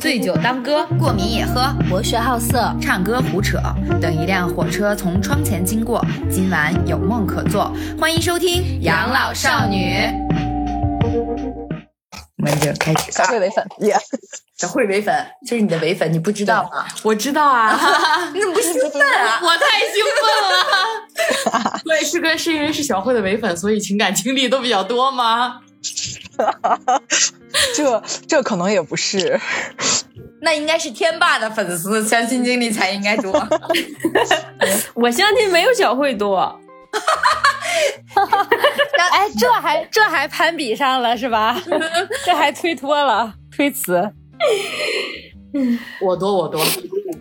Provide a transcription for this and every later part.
醉酒当歌，过敏也喝，博学好色，唱歌胡扯。等一辆火车从窗前经过，今晚有梦可做。欢迎收听《养老少女》。我们就开始。小慧唯粉耶，小慧唯粉这是你的唯粉，你不知道吗？我知道啊。你怎么不兴奋啊？我太兴奋了。对，是哥是因为是小慧的唯粉，所以情感经历都比较多吗？这这可能也不是，那应该是天霸的粉丝相亲经历才应该多。我相亲没有小慧多。哎，这还这还攀比上了是吧？这还推脱了，推辞。我多我多，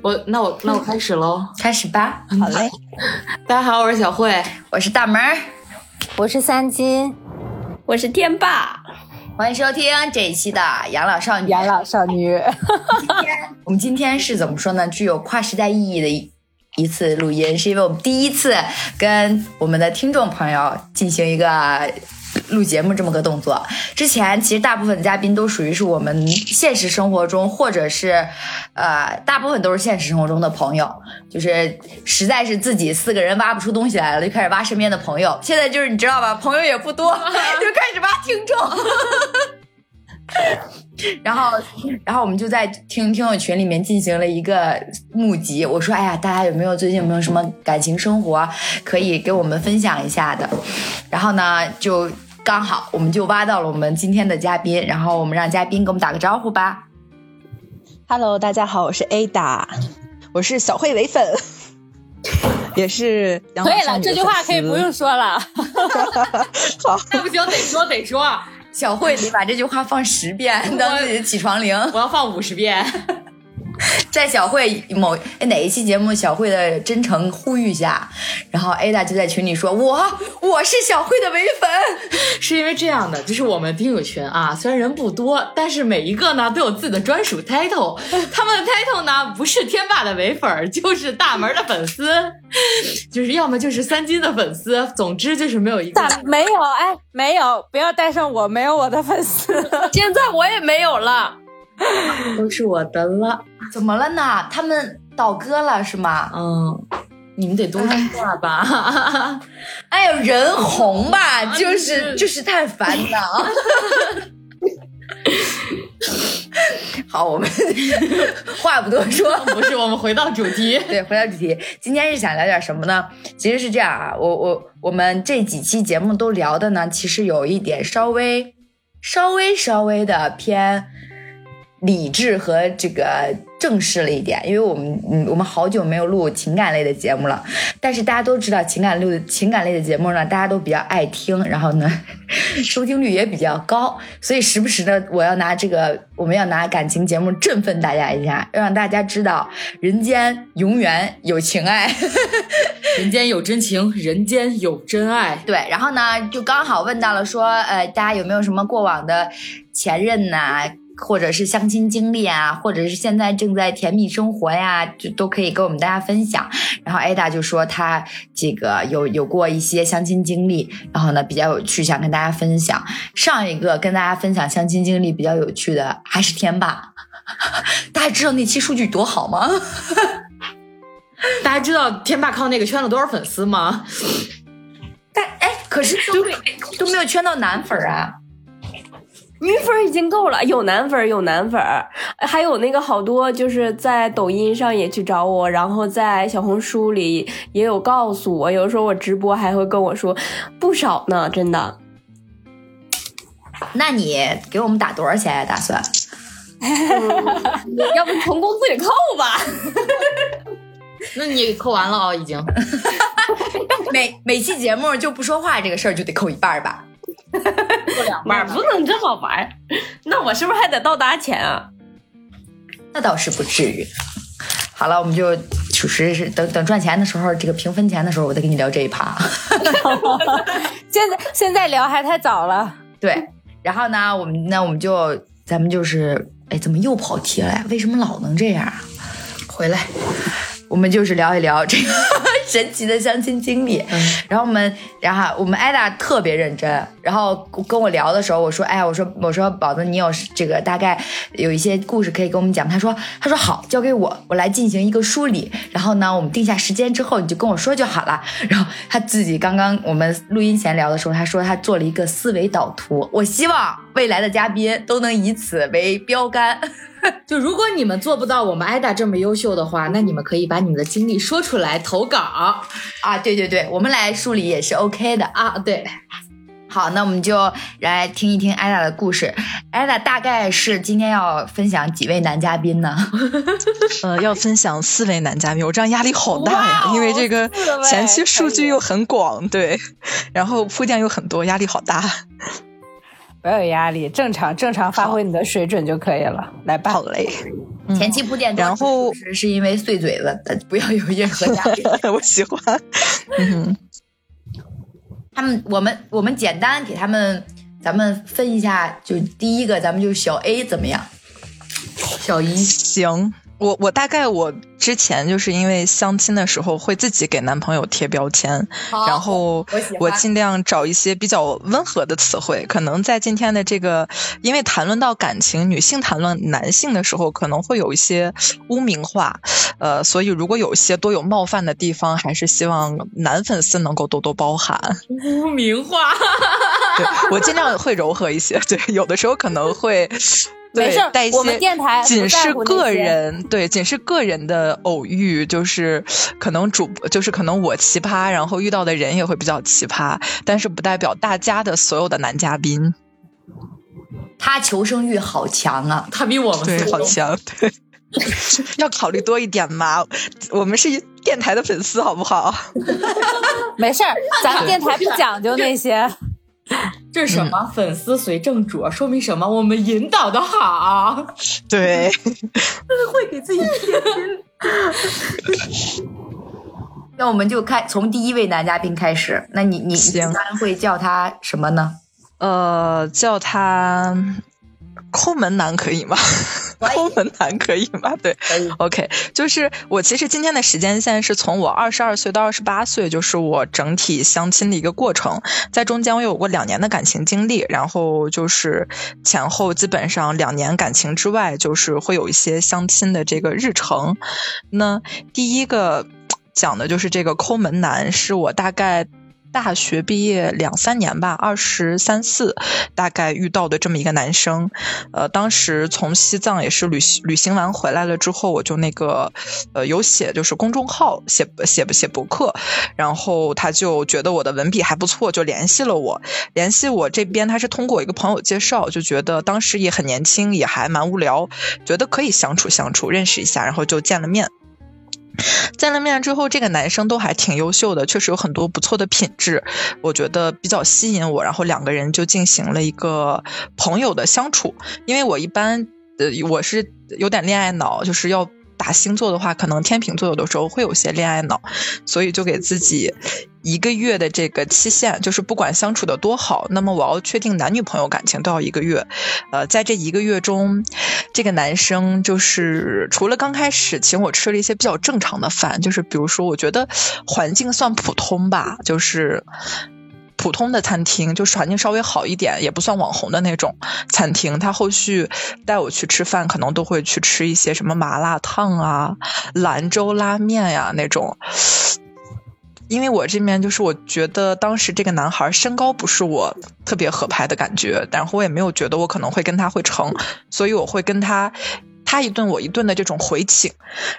我那我那我开始喽，开始吧。好嘞，大家好，我是小慧，我是大门儿，我是三金，我是天霸。欢迎收听这一期的养老少女。养老少女，今天 我们今天是怎么说呢？具有跨时代意义的一一次录音，是因为我们第一次跟我们的听众朋友进行一个录节目这么个动作。之前其实大部分的嘉宾都属于是我们现实生活中，或者是呃，大部分都是现实生活中的朋友，就是实在是自己四个人挖不出东西来了，就开始挖身边的朋友。现在就是你知道吧，朋友也不多，就开始挖听众。然后，然后我们就在听听友群里面进行了一个募集。我说：“哎呀，大家有没有最近有没有什么感情生活可以给我们分享一下的？”然后呢，就刚好我们就挖到了我们今天的嘉宾。然后我们让嘉宾给我们打个招呼吧。Hello，大家好，我是 Ada，我是小慧唯粉，也是可以了，这句话可以不用说了。好，不行，得说得说，小慧，你把这句话放十遍 当自己的起床铃。我要放五十遍。在小慧某哎哪一期节目，小慧的真诚呼吁下，然后 Ada 就在群里说：“我我是小慧的唯粉。是因为这样的，就是我们听友群啊，虽然人不多，但是每一个呢都有自己的专属 title。他们的 title 呢不是天霸的唯粉，就是大门的粉丝，就是要么就是三金的粉丝，总之就是没有一个。咋没有？哎，没有，不要带上我，没有我的粉丝。现在我也没有了。都是我的了。怎么了呢？他们倒戈了是吗？嗯，你们得多说话吧。哎呦，人红吧，啊就是你就是太烦了。好，我们话不多说，不是，我们回到主题。对，回到主题，今天是想聊点什么呢？其实是这样啊，我我我们这几期节目都聊的呢，其实有一点稍微稍微稍微的偏理智和这个正式了一点，因为我们嗯我们好久没有录情感类的节目了，但是大家都知道情感类的情感类的节目呢，大家都比较爱听，然后呢 收听率也比较高，所以时不时的我要拿这个我们要拿感情节目振奋大家一下，要让大家知道人间永远有情爱。人间有真情，人间有真爱。对，然后呢，就刚好问到了说，呃，大家有没有什么过往的前任呐、或者是相亲经历啊，或者是现在正在甜蜜生活呀，就都可以跟我们大家分享。然后 Ada 就说她这个有有过一些相亲经历，然后呢比较有趣，想跟大家分享。上一个跟大家分享相亲经历比较有趣的还是天霸，大家知道那期数据多好吗？大家知道天霸靠那个圈了多少粉丝吗？但哎，可是都都没有圈到男粉啊。女粉已经够了，有男粉，有男粉，还有那个好多就是在抖音上也去找我，然后在小红书里也有告诉我，有时候我直播还会跟我说不少呢，真的。那你给我们打多少钱呀？打算？要不从工资里扣吧？那你扣完了啊、已经。每每期节目就不说话这个事儿就得扣一半吧？扣两半吧不。能这么玩，那我是不是还得倒打钱啊？那倒是不至于。好了，我们就属实是等等赚钱的时候，这个平分钱的时候，我再跟你聊这一趴。现在现在聊还太早了。对，然后呢，我们那我们就咱们就是，哎，怎么又跑题了呀？为什么老能这样啊？回来，我们就是聊一聊这个 神奇的相亲经历。然后我们，然后我们艾达特别认真，然后跟我聊的时候，我说，哎，我说，我说，宝子，你有这个大概有一些故事可以跟我们讲。他说，他说好，交给我，我来进行一个梳理。然后呢，我们定下时间之后，你就跟我说就好了。然后他自己刚刚我们录音前聊的时候，他说他做了一个思维导图。我希望未来的嘉宾都能以此为标杆。就如果你们做不到我们艾达这么优秀的话，那你们可以把你们的经历说出来投稿啊！对对对，我们来梳理也是 OK 的啊。对，好，那我们就来听一听艾达的故事。艾达大概是今天要分享几位男嘉宾呢？呃，要分享四位男嘉宾，我这样压力好大呀，因为这个前期数据又很广，对，然后铺垫又很多，压力好大。不要有压力，正常正常发挥你的水准就可以了。来吧，好嘞。前期铺垫，然后是是因为碎嘴子，不要有任何压力。我喜欢。嗯，他们，我们，我们简单给他们，咱们分一下，就第一个，咱们就小 A 怎么样？小一行。我我大概我之前就是因为相亲的时候会自己给男朋友贴标签，然后我尽量找一些比较温和的词汇。可能在今天的这个，因为谈论到感情，女性谈论男性的时候，可能会有一些污名化，呃，所以如果有一些多有冒犯的地方，还是希望男粉丝能够多多包涵。污名化，对我尽量会柔和一些。对，有的时候可能会。没事，我们电台仅是个人，对，仅是个人的偶遇，就是可能主，就是可能我奇葩，然后遇到的人也会比较奇葩，但是不代表大家的所有的男嘉宾。他求生欲好强啊，他比我们对好强，对，要考虑多一点嘛。我们是电台的粉丝，好不好？没事儿，咱们电台不讲究那些。这是什么？粉丝随正主，说明什么？我们引导的好。对，会给自己贴金。那我们就开从第一位男嘉宾开始。那你你一般会叫他什么呢？呃，叫他。抠门男可以吗？抠门男可以吗？对，OK，就是我其实今天的时间线是从我二十二岁到二十八岁，就是我整体相亲的一个过程，在中间我有过两年的感情经历，然后就是前后基本上两年感情之外，就是会有一些相亲的这个日程。那第一个讲的就是这个抠门男，是我大概。大学毕业两三年吧，二十三四，大概遇到的这么一个男生，呃，当时从西藏也是旅行旅行完回来了之后，我就那个呃有写就是公众号写写写博客，然后他就觉得我的文笔还不错，就联系了我。联系我这边他是通过一个朋友介绍，就觉得当时也很年轻，也还蛮无聊，觉得可以相处相处，认识一下，然后就见了面。见了面之后，这个男生都还挺优秀的，确实有很多不错的品质，我觉得比较吸引我。然后两个人就进行了一个朋友的相处。因为我一般，呃，我是有点恋爱脑，就是要打星座的话，可能天秤座有的时候会有些恋爱脑，所以就给自己。一个月的这个期限，就是不管相处的多好，那么我要确定男女朋友感情都要一个月。呃，在这一个月中，这个男生就是除了刚开始请我吃了一些比较正常的饭，就是比如说我觉得环境算普通吧，就是普通的餐厅，就是环境稍微好一点，也不算网红的那种餐厅。他后续带我去吃饭，可能都会去吃一些什么麻辣烫啊、兰州拉面呀那种。因为我这边就是我觉得当时这个男孩身高不是我特别合拍的感觉，然后我也没有觉得我可能会跟他会成，所以我会跟他。他一顿我一顿的这种回请，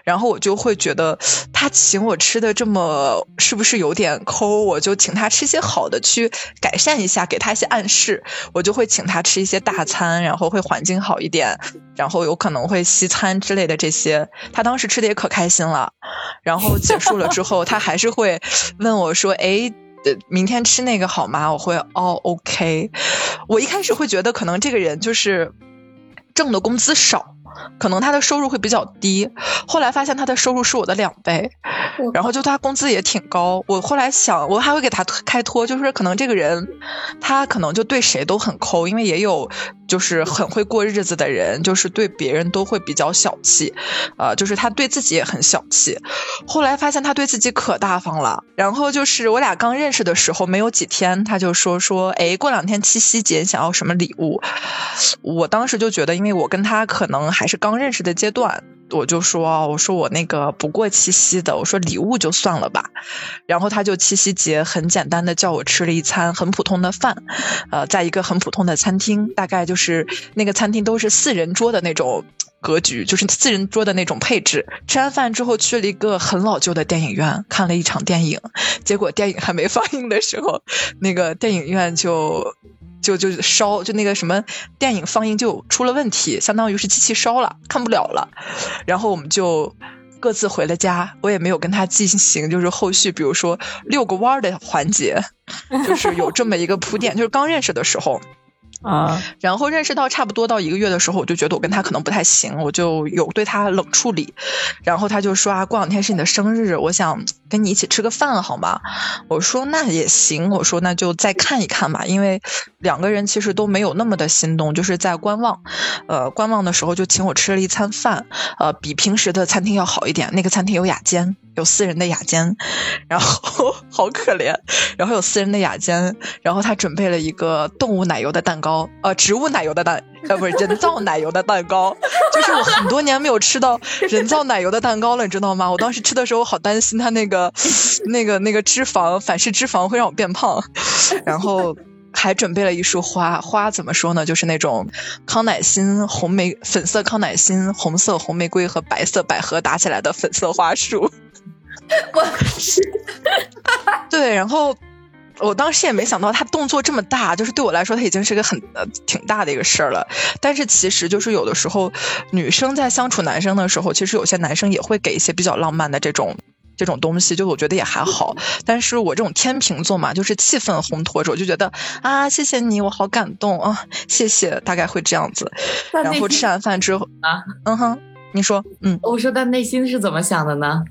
然后我就会觉得他请我吃的这么是不是有点抠？我就请他吃些好的，去改善一下，给他一些暗示。我就会请他吃一些大餐，然后会环境好一点，然后有可能会西餐之类的这些。他当时吃的也可开心了，然后结束了之后，他还是会问我说：“哎，明天吃那个好吗？”我会哦，OK。我一开始会觉得可能这个人就是挣的工资少。可能他的收入会比较低，后来发现他的收入是我的两倍，然后就他工资也挺高。我后来想，我还会给他开脱，就是可能这个人他可能就对谁都很抠，因为也有就是 很会过日子的人，就是对别人都会比较小气，呃，就是他对自己也很小气。后来发现他对自己可大方了。然后就是我俩刚认识的时候没有几天，他就说说，哎，过两天七夕节想要什么礼物？我当时就觉得，因为我跟他可能还是刚认识的阶段。我就说，我说我那个不过七夕的，我说礼物就算了吧。然后他就七夕节很简单的叫我吃了一餐很普通的饭，呃，在一个很普通的餐厅，大概就是那个餐厅都是四人桌的那种格局，就是四人桌的那种配置。吃完饭之后去了一个很老旧的电影院看了一场电影，结果电影还没放映的时候，那个电影院就。就就烧，就那个什么电影放映就出了问题，相当于是机器烧了，看不了了。然后我们就各自回了家，我也没有跟他进行就是后续，比如说遛个弯的环节，就是有这么一个铺垫，就是刚认识的时候。啊，然后认识到差不多到一个月的时候，我就觉得我跟他可能不太行，我就有对他冷处理。然后他就说啊，过两天是你的生日，我想跟你一起吃个饭好吗？我说那也行，我说那就再看一看吧，因为两个人其实都没有那么的心动，就是在观望。呃，观望的时候就请我吃了一餐饭，呃，比平时的餐厅要好一点，那个餐厅有雅间。有私人的雅间，然后 好可怜，然后有私人的雅间，然后他准备了一个动物奶油的蛋糕，呃，植物奶油的蛋，呃，不是人造奶油的蛋糕，就是我很多年没有吃到人造奶油的蛋糕了，你知道吗？我当时吃的时候我好担心它那个那个那个脂肪反式脂肪会让我变胖，然后还准备了一束花，花怎么说呢？就是那种康乃馨红玫粉色康乃馨、红色红玫瑰和白色百合打起来的粉色花束。我 对，然后我当时也没想到他动作这么大，就是对我来说他已经是个很呃挺大的一个事儿了。但是其实就是有的时候女生在相处男生的时候，其实有些男生也会给一些比较浪漫的这种这种东西，就我觉得也还好。但是我这种天秤座嘛，就是气氛烘托着，我就觉得啊，谢谢你，我好感动啊，谢谢，大概会这样子。然后吃完饭之后啊，嗯哼，你说，嗯，我说他内心是怎么想的呢？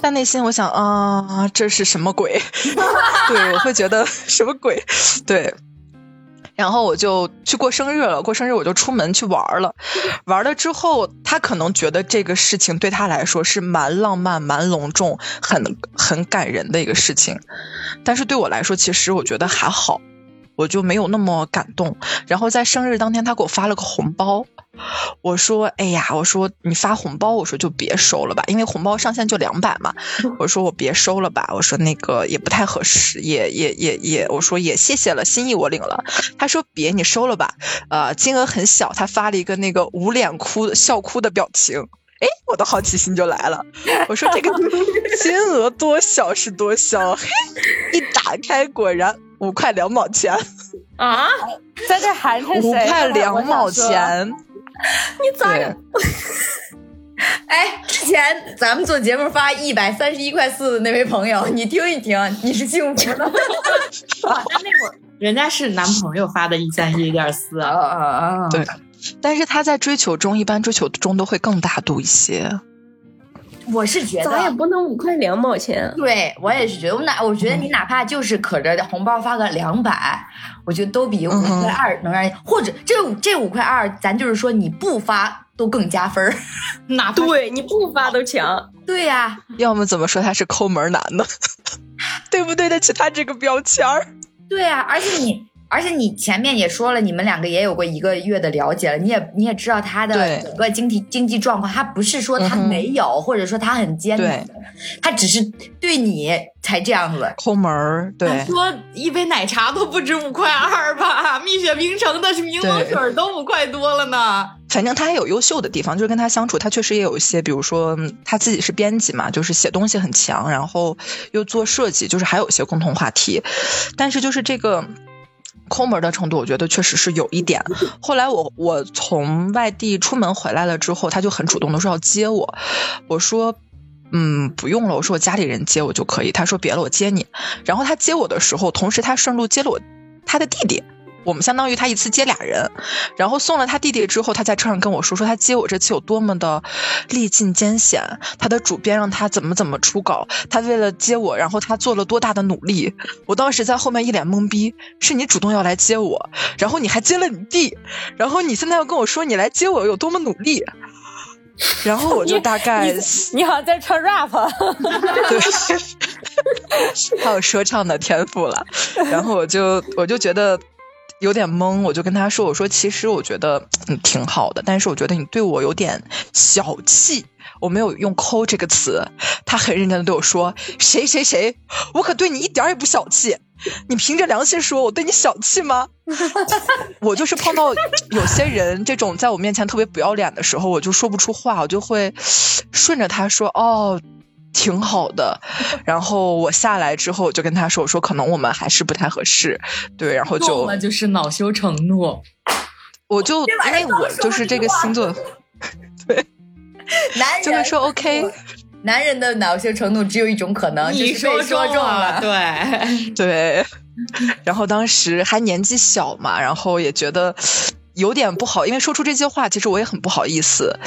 但内心我想啊，这是什么鬼？对，我会觉得 什么鬼？对，然后我就去过生日了。过生日我就出门去玩了。玩了之后，他可能觉得这个事情对他来说是蛮浪漫、蛮隆重、很很感人的一个事情。但是对我来说，其实我觉得还好，我就没有那么感动。然后在生日当天，他给我发了个红包。我说，哎呀，我说你发红包，我说就别收了吧，因为红包上限就两百嘛。我说我别收了吧，我说那个也不太合适，也也也也，我说也谢谢了，心意我领了。他说别，你收了吧，呃，金额很小。他发了一个那个捂脸哭笑哭的表情，哎，我的好奇心就来了。我说这个 金额多小是多小，嘿，一打开果然五块两毛钱啊，在这寒碜谁？五块两毛钱。你咋着？哎，之前咱们做节目发一百三十一块四的那位朋友，你听一听，你是幸福的。但那会儿人家是男朋友发的一三一点四啊啊啊！对，但是他在追求中，一般追求中都会更大度一些。我是觉得，咱也不能五块两毛钱。对我也是觉得，我哪我觉得你哪怕就是可着红包发个两百，我觉得都比五块二能让，或者这这五块二，咱就是说你不发都更加分儿，哪对你不发都强。对呀，要么怎么说他是抠门男呢？对不对得起他这个标签儿？对呀，而且你。而且你前面也说了，你们两个也有过一个月的了解了，你也你也知道他的整个经济经济状况，他不是说他没有，或者说他很艰难，他只是对你才这样子抠门儿。对，说一杯奶茶都不止五块二吧，蜜雪冰城的是柠檬水都五块多了呢。反正他还有优秀的地方，就是跟他相处，他确实也有一些，比如说他自己是编辑嘛，就是写东西很强，然后又做设计，就是还有一些共同话题，但是就是这个。抠门的程度，我觉得确实是有一点。后来我我从外地出门回来了之后，他就很主动的说要接我。我说，嗯，不用了。我说我家里人接我就可以。他说别了，我接你。然后他接我的时候，同时他顺路接了我他的弟弟。我们相当于他一次接俩人，然后送了他弟弟之后，他在车上跟我说说他接我这次有多么的历尽艰险，他的主编让他怎么怎么出稿，他为了接我，然后他做了多大的努力。我当时在后面一脸懵逼，是你主动要来接我，然后你还接了你弟，然后你现在要跟我说你来接我有多么努力。然后我就大概，你好像在唱 rap，对，还有说唱的天赋了。然后我就我就觉得有点懵，我就跟他说：“我说其实我觉得你挺好的，但是我觉得你对我有点小气。”我没有用“抠”这个词，他很认真的对我说：“谁谁谁，我可对你一点也不小气。你凭着良心说，我对你小气吗？” 我就是碰到有些人这种在我面前特别不要脸的时候，我就说不出话，我就会顺着他说：“哦，挺好的。”然后我下来之后，我就跟他说：“我说可能我们还是不太合适。”对，然后就那就是恼羞成怒。我就因为我就是这个星座，对。男人就会说 OK，男人的恼羞成怒只有一种可能，你说说中了，对对。然后当时还年纪小嘛，然后也觉得。有点不好，因为说出这些话，其实我也很不好意思。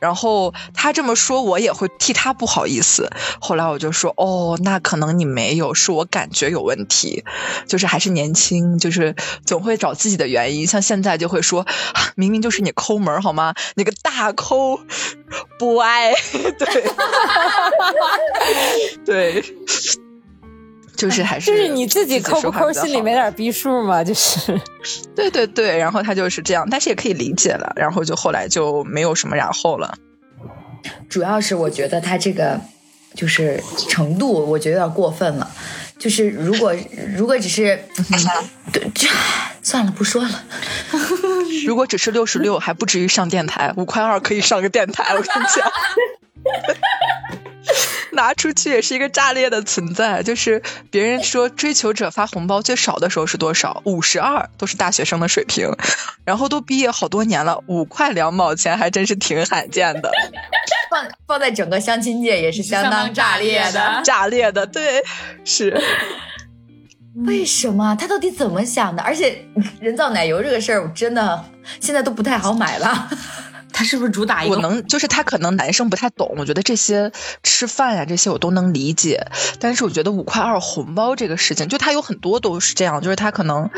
然后他这么说，我也会替他不好意思。后来我就说，哦，那可能你没有，是我感觉有问题，就是还是年轻，就是总会找自己的原因。像现在就会说，明明就是你抠门好吗？你个大抠，不爱，对，对。就是还是就是你自己抠不抠，心里没点逼数吗？就是，对对对，然后他就是这样，但是也可以理解了。然后就后来就没有什么然后了。主要是我觉得他这个就是程度，我觉得有点过分了。就是如果如果只是，对，算了，不说了。如果只是六十六，还不至于上电台，五块二可以上个电台，我跟你讲。拿出去也是一个炸裂的存在，就是别人说追求者发红包最少的时候是多少？五十二，都是大学生的水平，然后都毕业好多年了，五块两毛钱还真是挺罕见的。放放在整个相亲界也是相当炸裂的，炸裂的，对，是。为什么他到底怎么想的？而且人造奶油这个事儿，我真的现在都不太好买了。他是不是主打一个？我能，就是他可能男生不太懂。我觉得这些吃饭呀，这些我都能理解。但是我觉得五块二红包这个事情，就他有很多都是这样，就是他可能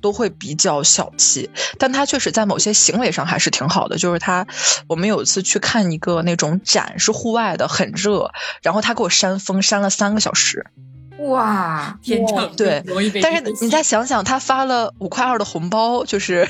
都会比较小气。但他确实在某些行为上还是挺好的。就是他，我们有一次去看一个那种展，是户外的，很热，然后他给我扇风扇了三个小时。哇，天秤对，但是你再想想，他发了五块二的红包，就是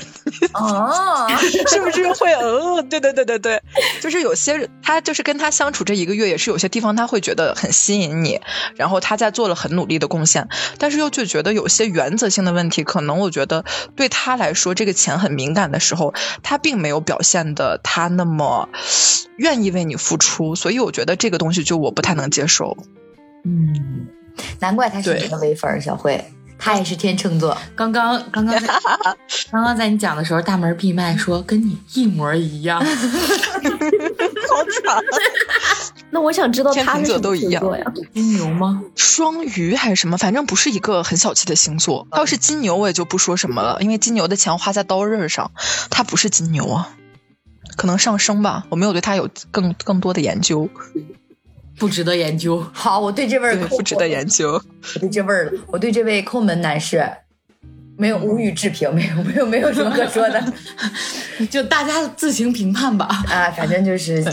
哦，是不是会呃，对对对对对，就是有些他就是跟他相处这一个月，也是有些地方他会觉得很吸引你，然后他在做了很努力的贡献，但是又就觉得有些原则性的问题，可能我觉得对他来说，这个钱很敏感的时候，他并没有表现的他那么愿意为你付出，所以我觉得这个东西就我不太能接受，嗯。难怪他是你的唯粉，小慧，他也是天秤座。刚刚刚刚 刚刚在你讲的时候，大门闭麦说跟你一模一样，好惨。那我想知道天秤座都一样呀？金牛吗？双鱼还是什么？反正不是一个很小气的星座。要是金牛，我也就不说什么了，因为金牛的钱花在刀刃上，他不是金牛啊，可能上升吧。我没有对他有更更多的研究。不值得研究。好，我对这位不值得研究。我对这位我对这位抠门男士没有无语置评，没有没有没有什么可说的，就大家自行评判吧。啊，反正就是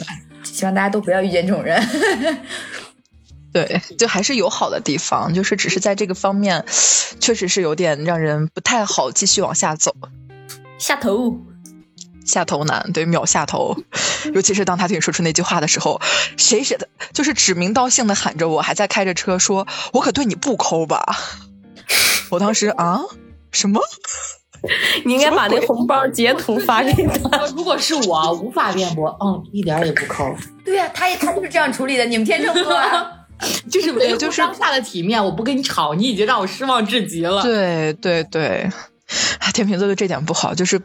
希望大家都不要遇见这种人。对，就还是有好的地方，就是只是在这个方面，确实是有点让人不太好继续往下走。下头。下头男对秒下头，尤其是当他对你说出那句话的时候，谁谁的，就是指名道姓的喊着我，还在开着车说：“我可对你不抠吧？” 我当时啊，什么？你应该把那红包截图发给他。如果是我，无法辩驳。嗯，一点也不抠。对呀，他也他就是这样处理的。你们天秤座，就是没有就是当下的体面。我不跟你吵，你已经让我失望至极了。对对对，天秤座就这点不好，就是。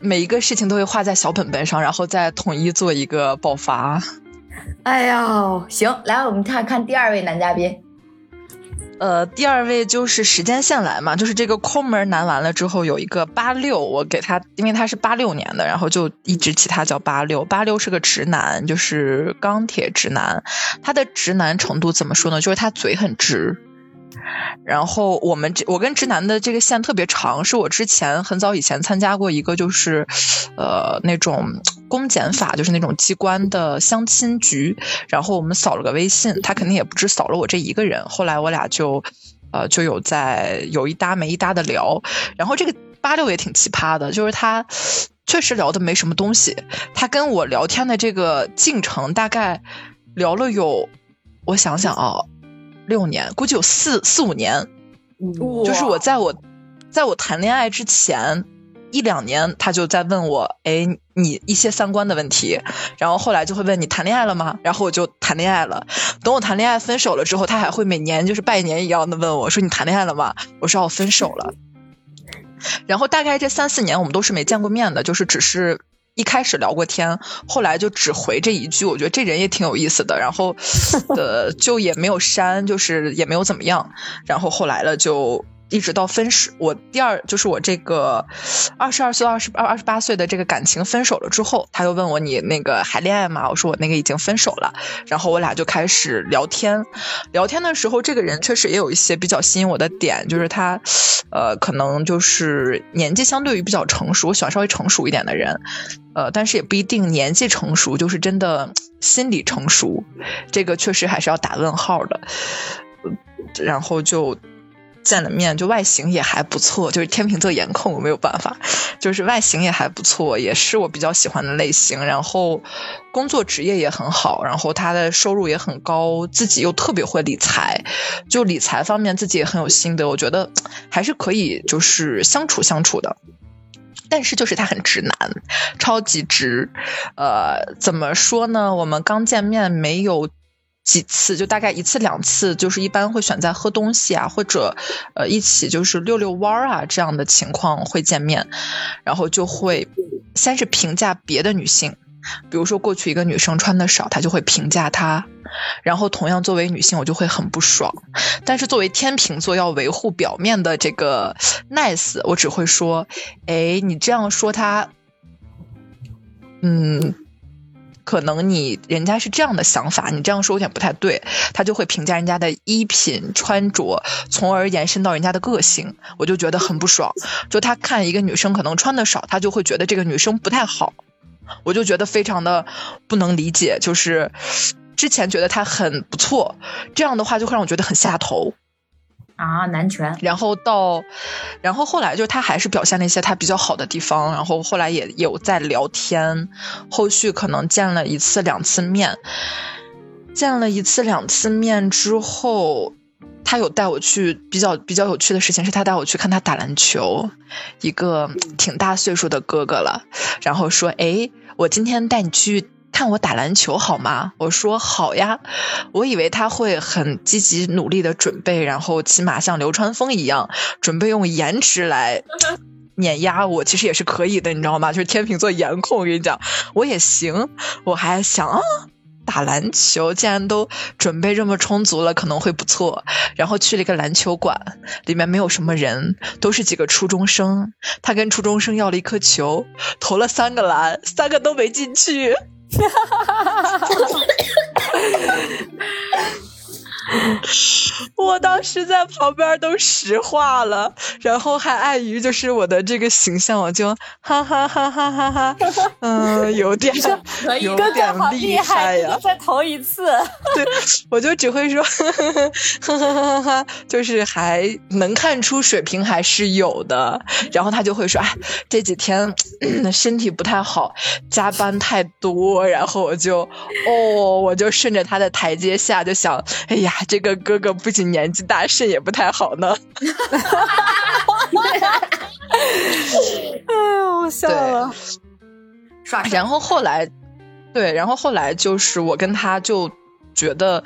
每一个事情都会画在小本本上，然后再统一做一个爆发。哎呦，行，来，我们看看第二位男嘉宾。呃，第二位就是时间线来嘛，就是这个抠门男完了之后有一个八六，我给他，因为他是八六年的，然后就一直起他叫八六。八六是个直男，就是钢铁直男。他的直男程度怎么说呢？就是他嘴很直。然后我们这我跟直男的这个线特别长，是我之前很早以前参加过一个就是，呃那种公检法，就是那种机关的相亲局，然后我们扫了个微信，他肯定也不止扫了我这一个人，后来我俩就呃就有在有一搭没一搭的聊，然后这个八六也挺奇葩的，就是他确实聊的没什么东西，他跟我聊天的这个进程大概聊了有，我想想啊。六年，估计有四四五年，就是我在我在我谈恋爱之前一两年，他就在问我，哎，你一些三观的问题，然后后来就会问你谈恋爱了吗？然后我就谈恋爱了。等我谈恋爱分手了之后，他还会每年就是拜年一样的问我说你谈恋爱了吗？我说我分手了。然后大概这三四年我们都是没见过面的，就是只是。一开始聊过天，后来就只回这一句，我觉得这人也挺有意思的，然后 呃就也没有删，就是也没有怎么样，然后后来了就。一直到分手，我第二就是我这个二十二岁、二十二、二十八岁的这个感情分手了之后，他又问我你那个还恋爱吗？我说我那个已经分手了。然后我俩就开始聊天，聊天的时候，这个人确实也有一些比较吸引我的点，就是他呃可能就是年纪相对于比较成熟，我喜欢稍微成熟一点的人，呃，但是也不一定年纪成熟就是真的心理成熟，这个确实还是要打问号的。然后就。见了面就外形也还不错，就是天秤座颜控，我没有办法，就是外形也还不错，也是我比较喜欢的类型。然后工作职业也很好，然后他的收入也很高，自己又特别会理财，就理财方面自己也很有心得，我觉得还是可以就是相处相处的。但是就是他很直男，超级直。呃，怎么说呢？我们刚见面没有。几次就大概一次两次，就是一般会选在喝东西啊，或者呃一起就是遛遛弯儿啊这样的情况会见面，然后就会先是评价别的女性，比如说过去一个女生穿的少，他就会评价她，然后同样作为女性我就会很不爽，但是作为天秤座要维护表面的这个 nice，我只会说，哎，你这样说她，嗯。可能你人家是这样的想法，你这样说有点不太对，他就会评价人家的衣品穿着，从而延伸到人家的个性，我就觉得很不爽。就他看一个女生可能穿的少，他就会觉得这个女生不太好，我就觉得非常的不能理解。就是之前觉得她很不错，这样的话就会让我觉得很下头。啊，男权。然后到，然后后来就他还是表现了一些他比较好的地方，然后后来也有在聊天，后续可能见了一次两次面，见了一次两次面之后，他有带我去比较比较有趣的事情，是他带我去看他打篮球，一个挺大岁数的哥哥了，然后说，哎，我今天带你去。看我打篮球好吗？我说好呀。我以为他会很积极努力的准备，然后起码像流川枫一样，准备用颜值来 碾压我。其实也是可以的，你知道吗？就是天秤座颜控，我跟你讲，我也行。我还想啊，打篮球，既然都准备这么充足了，可能会不错。然后去了一个篮球馆，里面没有什么人，都是几个初中生。他跟初中生要了一颗球，投了三个篮，三个都没进去。哈哈哈哈哈哈。我当时在旁边都石化了，然后还碍于就是我的这个形象，我就哈哈哈哈哈哈，嗯，有点有点厉害呀！再投一次，对，我就只会说呵呵呵呵呵呵呵，就是还能看出水平还是有的。然后他就会说，哎，这几天身体不太好，加班太多。然后我就哦，我就顺着他的台阶下，就想，哎呀。这个哥哥不仅年纪大，肾也不太好呢。哎呦，我笑了。然后后来，对，然后后来就是我跟他就觉得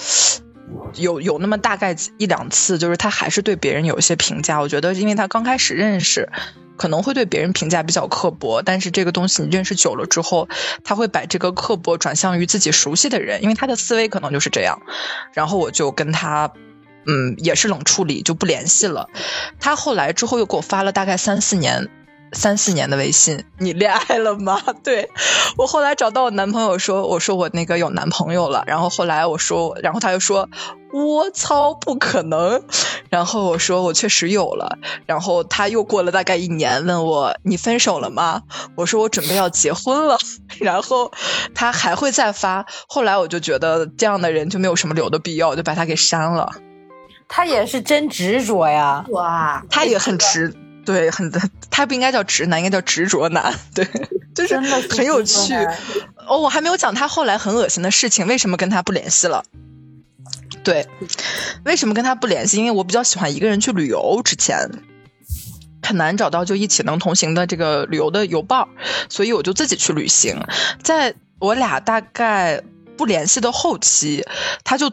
有有那么大概一两次，就是他还是对别人有一些评价。我觉得，因为他刚开始认识。可能会对别人评价比较刻薄，但是这个东西你认识久了之后，他会把这个刻薄转向于自己熟悉的人，因为他的思维可能就是这样。然后我就跟他嗯，也是冷处理，就不联系了。他后来之后又给我发了大概三四年。三四年的微信，你恋爱了吗？对我后来找到我男朋友说，我说我那个有男朋友了。然后后来我说，然后他又说，我操，不可能。然后我说我确实有了。然后他又过了大概一年，问我你分手了吗？我说我准备要结婚了。然后他还会再发。后来我就觉得这样的人就没有什么留的必要，我就把他给删了。他也是真执着呀！哇，他也很执。对，很他不应该叫直男，应该叫执着男。对，就是很有趣。哦，我还没有讲他后来很恶心的事情，为什么跟他不联系了？对，为什么跟他不联系？因为我比较喜欢一个人去旅游，之前很难找到就一起能同行的这个旅游的游伴，所以我就自己去旅行。在我俩大概。不联系的后期，他就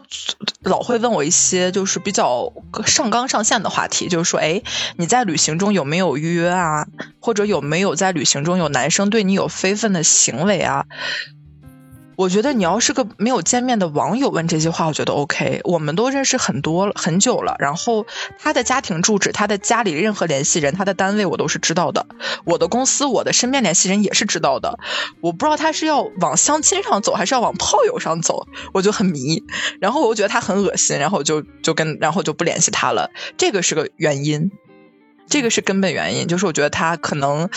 老会问我一些就是比较上纲上线的话题，就是说，哎，你在旅行中有没有约啊？或者有没有在旅行中有男生对你有非分的行为啊？我觉得你要是个没有见面的网友问这些话，我觉得 OK。我们都认识很多很久了，然后他的家庭住址、他的家里任何联系人、他的单位我都是知道的。我的公司、我的身边联系人也是知道的。我不知道他是要往相亲上走，还是要往炮友上走，我就很迷。然后我又觉得他很恶心，然后就就跟然后就不联系他了。这个是个原因，这个是根本原因，就是我觉得他可能。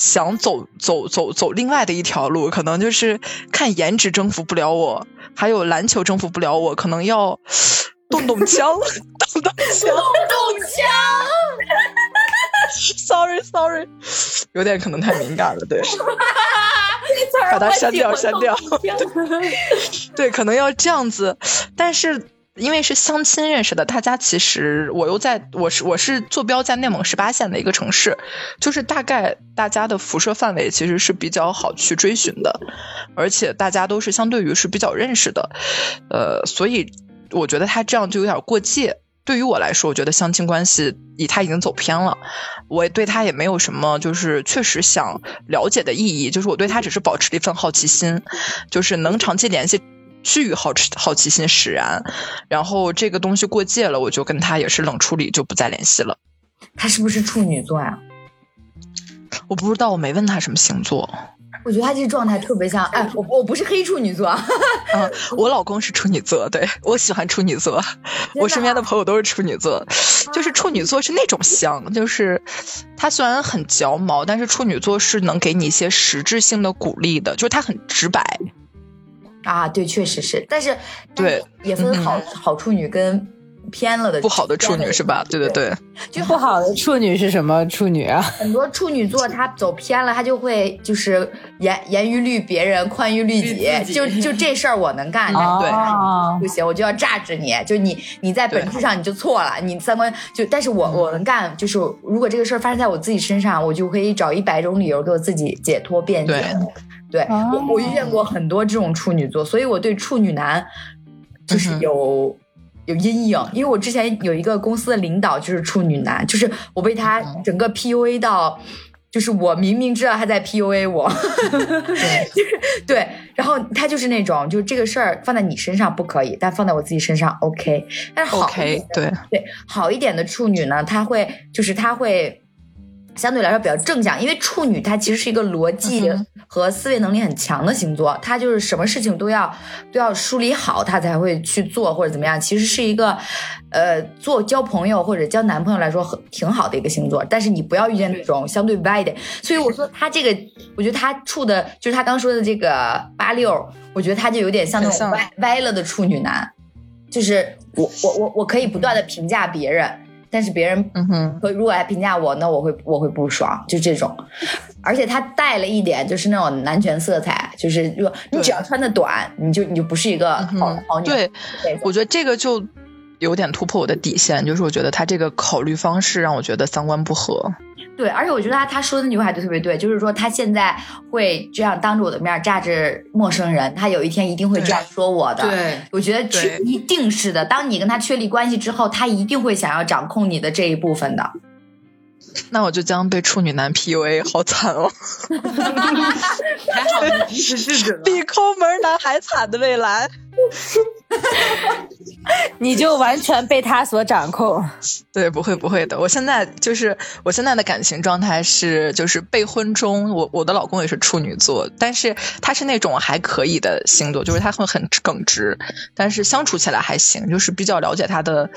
想走走走走另外的一条路，可能就是看颜值征服不了我，还有篮球征服不了我，可能要动动 枪，动动枪，动动枪。Sorry Sorry，有点可能太敏感了，对，把它删掉删掉。对，可能要这样子，但是。因为是相亲认识的，大家其实我又在我是我是坐标在内蒙十八线的一个城市，就是大概大家的辐射范围其实是比较好去追寻的，而且大家都是相对于是比较认识的，呃，所以我觉得他这样就有点过界。对于我来说，我觉得相亲关系以他已经走偏了，我对他也没有什么就是确实想了解的意义，就是我对他只是保持了一份好奇心，就是能长期联系。趋于好奇好奇心使然，然后这个东西过界了，我就跟他也是冷处理，就不再联系了。他是不是处女座呀？我不知道，我没问他什么星座。我觉得他这个状态特别像，哎，我我不是黑处女座，啊，我老公是处女座，对我喜欢处女座，我身边的朋友都是处女座，就是处女座是那种香，就是他虽然很嚼毛，但是处女座是能给你一些实质性的鼓励的，就是他很直白。啊，对，确实是，但是对也分好好处女跟偏了的不好的处女是吧？对对对，就不好的处女是什么处女啊？很多处女座他走偏了，他就会就是严严于律别人，宽于律己，就就这事儿我能干，对，不行，我就要榨制你，就你你在本质上你就错了，你三观就，但是我我能干，就是如果这个事儿发生在我自己身上，我就可以找一百种理由给我自己解脱辩解。对我，我遇见过很多这种处女座，所以我对处女男就是有有阴影。因为我之前有一个公司的领导就是处女男，就是我被他整个 PUA 到，就是我明明知道他在 PUA 我，就是对，然后他就是那种，就这个事儿放在你身上不可以，但放在我自己身上 OK。但是好对对好一点的处女呢，他会就是他会。相对来说比较正向，因为处女她其实是一个逻辑和思维能力很强的星座，她就是什么事情都要都要梳理好，她才会去做或者怎么样。其实是一个，呃，做交朋友或者交男朋友来说很挺好的一个星座。但是你不要遇见那种相对歪的。所以我说他这个，我觉得他处的就是他刚说的这个八六，我觉得他就有点像那种歪歪了的处女男，就是我我我我可以不断的评价别人。但是别人，嗯哼，如果来评价我，那我会我会不爽，就这种。而且他带了一点，就是那种男权色彩，就是说你只要穿的短，你就你就不是一个好好女。对，我觉得这个就有点突破我的底线，就是我觉得他这个考虑方式让我觉得三观不合。对，而且我觉得他他说的那句话就特别对，就是说他现在会这样当着我的面榨着陌生人，他有一天一定会这样说我的。对，我觉得确一定是的。当你跟他确立关系之后，他一定会想要掌控你的这一部分的。那我就将被处女男 PUA，好惨哦！还好你是智者，比抠门男还惨的未来。你就完全被他所掌控。对，不会不会的。我现在就是我现在的感情状态是，就是备婚中，我我的老公也是处女座，但是他是那种还可以的星座，就是他会很耿直，但是相处起来还行，就是比较了解他的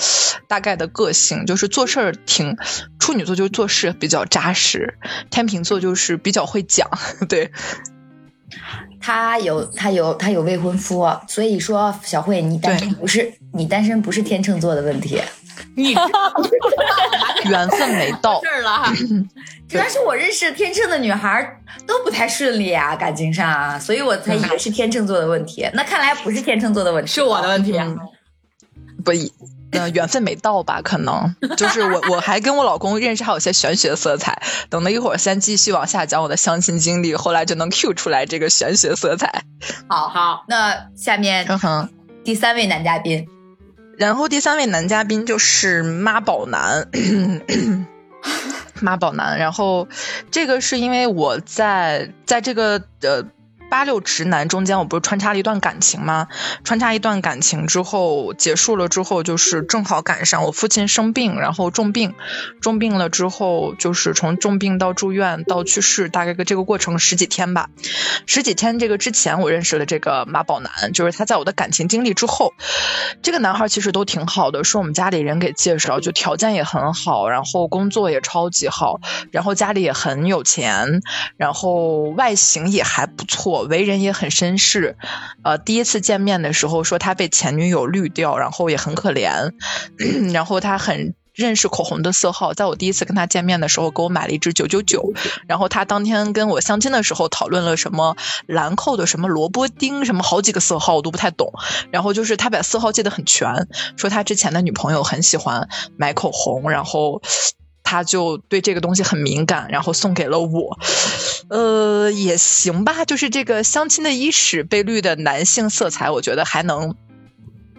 大概的个性，就是做事儿挺。处女座就是做事比较扎实，天秤座就是比较会讲，对。他有他有他有未婚夫，所以说小慧你单身不是你单身不是天秤座的问题，你 缘分没到。这儿了。主要是我认识天秤的女孩都不太顺利啊，感情上啊，所以我才以为是天秤座的问题。那看来不是天秤座的问题，是我的问题啊。不一。呃，缘分没到吧？可能就是我，我还跟我老公认识，还有些玄学色彩。等了一会儿，先继续往下讲我的相亲经历，后来就能 Q 出来这个玄学色彩。好好，那下面第三位男嘉宾，然后第三位男嘉宾就是妈宝男，妈宝男。然后这个是因为我在在这个呃。八六直男中间，我不是穿插了一段感情吗？穿插一段感情之后，结束了之后，就是正好赶上我父亲生病，然后重病，重病了之后，就是从重病到住院到去世，大概个这个过程十几天吧。十几天这个之前，我认识了这个马宝男，就是他在我的感情经历之后，这个男孩其实都挺好的，是我们家里人给介绍，就条件也很好，然后工作也超级好，然后家里也很有钱，然后外形也还不错。为人也很绅士，呃，第一次见面的时候说他被前女友绿掉，然后也很可怜，然后他很认识口红的色号，在我第一次跟他见面的时候给我买了一支九九九，然后他当天跟我相亲的时候讨论了什么兰蔻的什么萝卜丁什么好几个色号我都不太懂，然后就是他把色号记得很全，说他之前的女朋友很喜欢买口红，然后。他就对这个东西很敏感，然后送给了我，呃，也行吧。就是这个相亲的伊始被绿的男性色彩，我觉得还能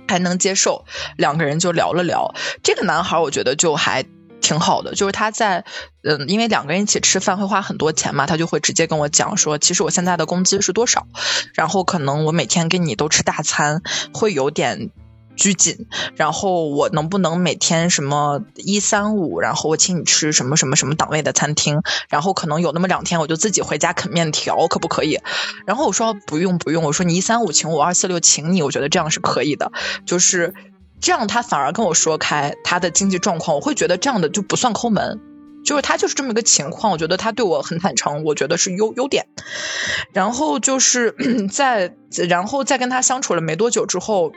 还能接受。两个人就聊了聊，这个男孩我觉得就还挺好的。就是他在嗯，因为两个人一起吃饭会花很多钱嘛，他就会直接跟我讲说，其实我现在的工资是多少，然后可能我每天跟你都吃大餐，会有点。拘谨，然后我能不能每天什么一三五，然后我请你吃什么什么什么档位的餐厅，然后可能有那么两天我就自己回家啃面条，可不可以？然后我说不用不用，我说你一三五请我，二四六请你，我觉得这样是可以的，就是这样他反而跟我说开他的经济状况，我会觉得这样的就不算抠门，就是他就是这么一个情况，我觉得他对我很坦诚，我觉得是优优点。然后就是 在然后再跟他相处了没多久之后。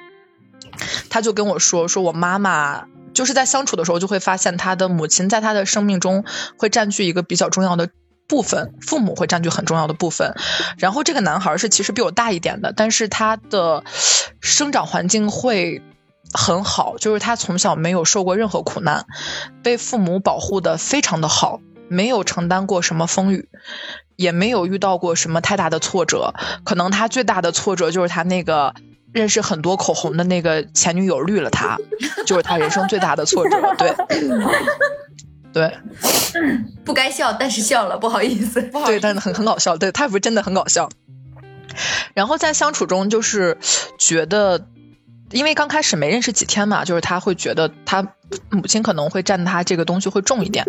他就跟我说，说我妈妈就是在相处的时候，就会发现他的母亲在他的生命中会占据一个比较重要的部分，父母会占据很重要的部分。然后这个男孩是其实比我大一点的，但是他的生长环境会很好，就是他从小没有受过任何苦难，被父母保护的非常的好，没有承担过什么风雨，也没有遇到过什么太大的挫折。可能他最大的挫折就是他那个。认识很多口红的那个前女友绿了他，就是他人生最大的挫折。对，对，不该笑，但是笑了，不好意思。对，但是很很搞笑。对他也不是真的很搞笑。然后在相处中，就是觉得，因为刚开始没认识几天嘛，就是他会觉得他母亲可能会占他这个东西会重一点。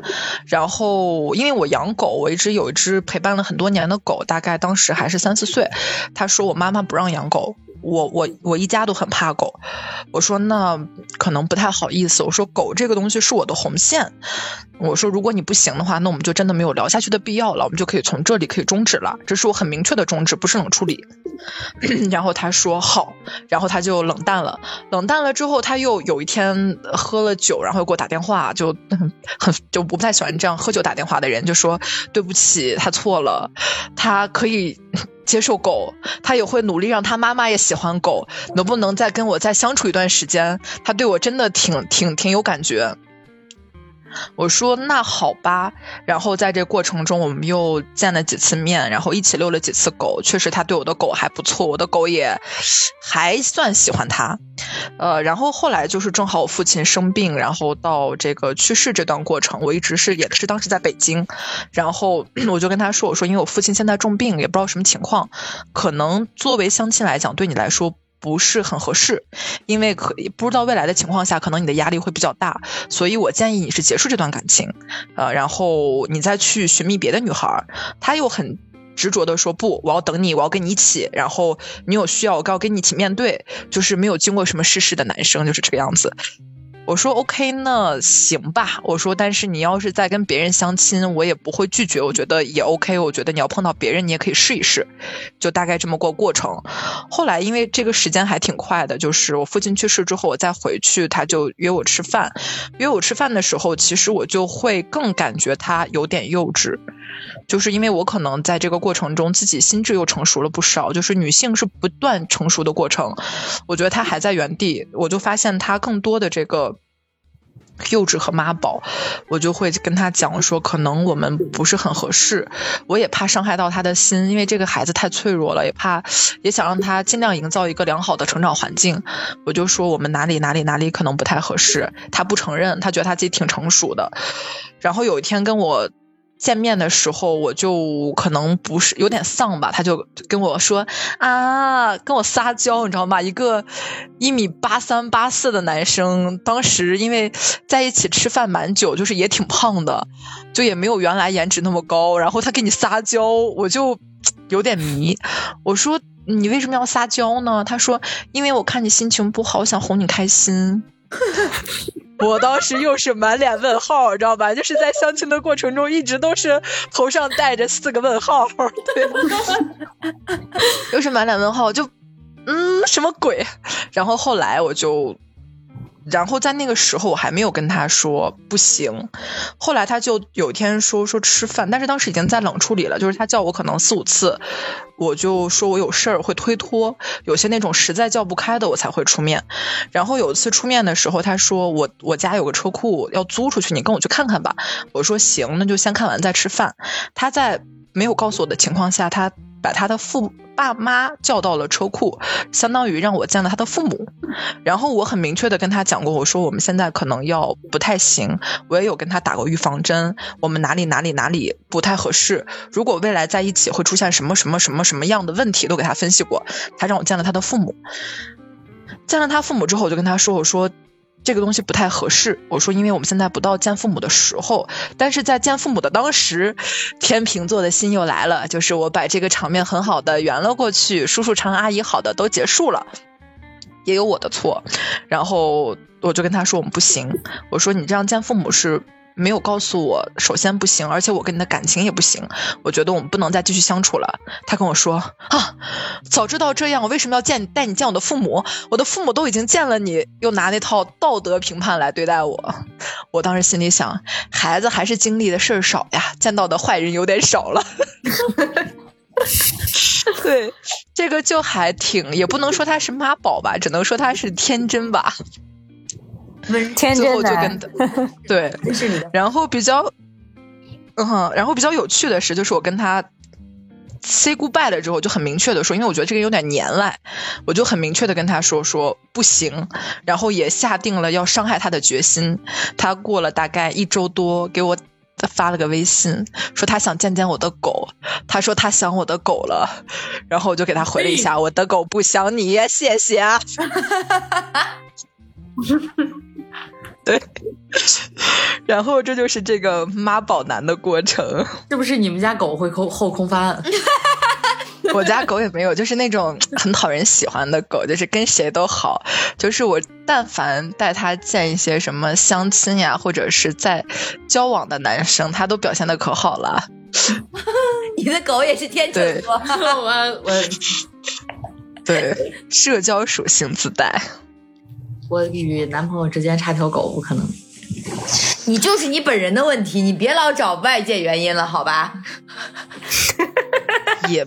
然后因为我养狗，我一直有一只陪伴了很多年的狗，大概当时还是三四岁。他说我妈妈不让养狗。我我我一家都很怕狗，我说那可能不太好意思。我说狗这个东西是我的红线，我说如果你不行的话，那我们就真的没有聊下去的必要了，我们就可以从这里可以终止了。这是我很明确的终止，不是冷处理。然后他说好，然后他就冷淡了。冷淡了之后，他又有一天喝了酒，然后又给我打电话，就很就不太喜欢这样喝酒打电话的人，就说对不起，他错了，他可以。接受狗，他也会努力让他妈妈也喜欢狗。能不能再跟我再相处一段时间？他对我真的挺挺挺有感觉。我说那好吧，然后在这过程中，我们又见了几次面，然后一起遛了几次狗。确实，他对我的狗还不错，我的狗也还算喜欢他。呃，然后后来就是正好我父亲生病，然后到这个去世这段过程，我一直是也是当时在北京，然后我就跟他说，我说因为我父亲现在重病，也不知道什么情况，可能作为相亲来讲，对你来说不是很合适，因为可以不知道未来的情况下，可能你的压力会比较大，所以我建议你是结束这段感情，呃，然后你再去寻觅别的女孩。他又很执着的说不，我要等你，我要跟你一起，然后你有需要，我要跟你一起面对，就是没有经过什么世事的男生就是这个样子。我说 OK，那行吧。我说，但是你要是再跟别人相亲，我也不会拒绝。我觉得也 OK。我觉得你要碰到别人，你也可以试一试，就大概这么过过程。后来因为这个时间还挺快的，就是我父亲去世之后，我再回去，他就约我吃饭。约我吃饭的时候，其实我就会更感觉他有点幼稚，就是因为我可能在这个过程中自己心智又成熟了不少。就是女性是不断成熟的过程，我觉得他还在原地，我就发现他更多的这个。幼稚和妈宝，我就会跟他讲说，可能我们不是很合适，我也怕伤害到他的心，因为这个孩子太脆弱了，也怕，也想让他尽量营造一个良好的成长环境。我就说我们哪里哪里哪里可能不太合适，他不承认，他觉得他自己挺成熟的。然后有一天跟我。见面的时候，我就可能不是有点丧吧，他就跟我说啊，跟我撒娇，你知道吗？一个一米八三八四的男生，当时因为在一起吃饭蛮久，就是也挺胖的，就也没有原来颜值那么高。然后他给你撒娇，我就有点迷。我说你为什么要撒娇呢？他说因为我看你心情不好，想哄你开心。我当时又是满脸问号，你知道吧？就是在相亲的过程中，一直都是头上戴着四个问号，对，又是满脸问号，就嗯，什么鬼？然后后来我就。然后在那个时候，我还没有跟他说不行。后来他就有一天说说吃饭，但是当时已经在冷处理了，就是他叫我可能四五次，我就说我有事儿会推脱，有些那种实在叫不开的我才会出面。然后有一次出面的时候，他说我我家有个车库要租出去，你跟我去看看吧。我说行，那就先看完再吃饭。他在没有告诉我的情况下，他。把他的父爸妈叫到了车库，相当于让我见了他的父母。然后我很明确的跟他讲过，我说我们现在可能要不太行，我也有跟他打过预防针，我们哪里哪里哪里不太合适。如果未来在一起会出现什么什么什么什么样的问题，都给他分析过。他让我见了他的父母，见了他父母之后，我就跟他说，我说。这个东西不太合适，我说，因为我们现在不到见父母的时候，但是在见父母的当时，天秤座的心又来了，就是我把这个场面很好的圆了过去，叔叔长阿姨好的都结束了，也有我的错，然后我就跟他说我们不行，我说你这样见父母是。没有告诉我，首先不行，而且我跟你的感情也不行，我觉得我们不能再继续相处了。他跟我说啊，早知道这样，我为什么要见你带你见我的父母？我的父母都已经见了你，又拿那套道德评判来对待我。我当时心里想，孩子还是经历的事儿少呀，见到的坏人有点少了。对，这个就还挺，也不能说他是妈宝吧，只能说他是天真吧。天真 的，对，然后比较，嗯，然后比较有趣的是，就是我跟他 say goodbye 了之后，就很明确的说，因为我觉得这个有点黏赖，我就很明确的跟他说说不行，然后也下定了要伤害他的决心。他过了大概一周多，给我发了个微信，说他想见见我的狗，他说他想我的狗了，然后我就给他回了一下，我的狗不想你，谢谢。对，然后这就是这个妈宝男的过程。是不是你们家狗会后后空翻？我家狗也没有，就是那种很讨人喜欢的狗，就是跟谁都好。就是我但凡带它见一些什么相亲呀，或者是在交往的男生，它都表现的可好了。你的狗也是天秤座，我我对社交属性自带。我与男朋友之间差条狗不可能，你就是你本人的问题，你别老找外界原因了，好吧？也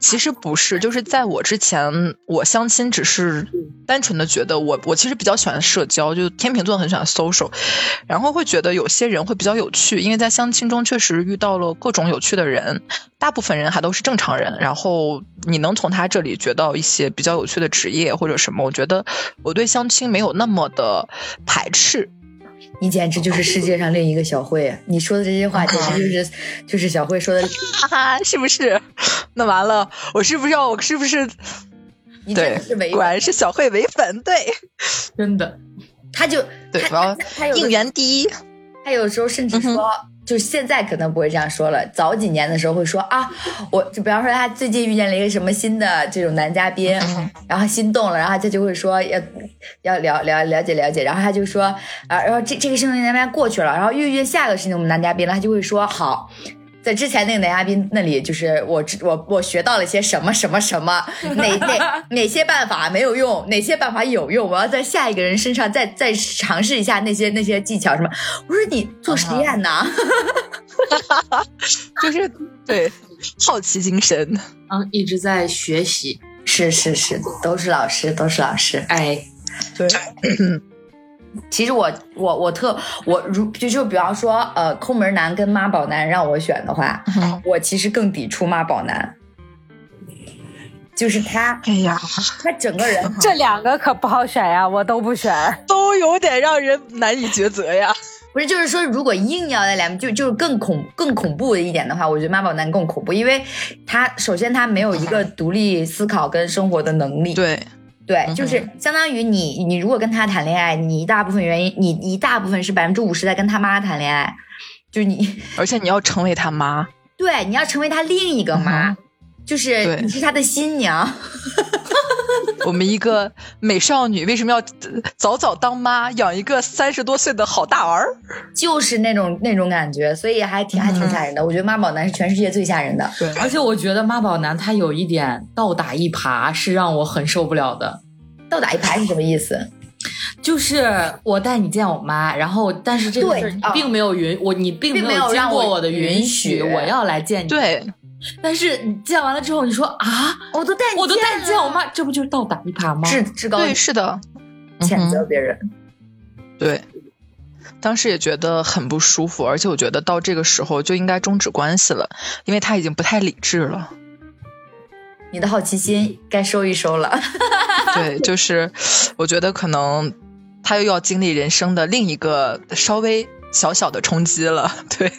其实不是，就是在我之前，我相亲只是单纯的觉得我我其实比较喜欢社交，就天秤座很喜欢 social，然后会觉得有些人会比较有趣，因为在相亲中确实遇到了各种有趣的人。大部分人还都是正常人，然后你能从他这里觉到一些比较有趣的职业或者什么，我觉得我对相亲没有那么的排斥。你简直就是世界上另一个小慧，你说的这些话简直就是 就是小慧说的，哈哈，是不是？那完了，我是不是要我是不是你真对的是唯，果然是小慧唯粉，对真的，他就他他有应援第一。他有时候甚至说，就现在可能不会这样说了，早几年的时候会说啊，我就比方说他最近遇见了一个什么新的这种男嘉宾，然后心动了，然后他就会说要要了了了解了解，然后他就说啊，然后这这个事情男嘉宾过去了，然后又遇见下个事情我们男嘉宾了，他就会说好。在之前那个男嘉宾那里，就是我知我我学到了些什么什么什么，哪哪哪些办法没有用，哪些办法有用，我要在下一个人身上再再尝试一下那些那些技巧什么。我说你做实验呢？就是对好奇精神。嗯，一直在学习。是是是，都是老师，都是老师。哎，对，其实我我我特我如就就比方说呃抠门男跟妈宝男让我选的话，我其实更抵触妈宝男，就是他哎呀，他整个人 这两个可不好选呀，我都不选。都有点让人难以抉择呀。不是，就是说，如果硬要在两就就是更恐更恐怖的一点的话，我觉得妈宝男更恐怖，因为他首先他没有一个独立思考跟生活的能力，对，对，就是相当于你你如果跟他谈恋爱，你一大部分原因，你一大部分是百分之五十在跟他妈谈恋爱，就是你 而且你要成为他妈，对你要成为他另一个妈，就是你是他的新娘，我们一个美少女为什么要呃早早当妈，养一个三十多岁的好大儿？就是那种那种感觉，所以还挺还挺吓人的。我觉得妈宝男是全世界最吓人的。对而且我觉得妈宝男他有一点倒打一耙是让我很受不了的。倒打一耙是什么意思？就是我带你见我妈，然后但是这个事儿你并没有允我，你并并没有有经过我的允允许我要来见你。，对，但是你见完了之后，你说啊，我都带你我都带你见我妈，这不就是倒打一耙吗？至至高对，是的，谴责嗯别人。哼对。当时也觉得很不舒服，而且我觉得到这个时候就应该终止关系了，因为他已经不太理智了。你的好奇心该收一收了。对，就是我觉得可能他又要经历人生的另一个稍微小小的冲击了。对，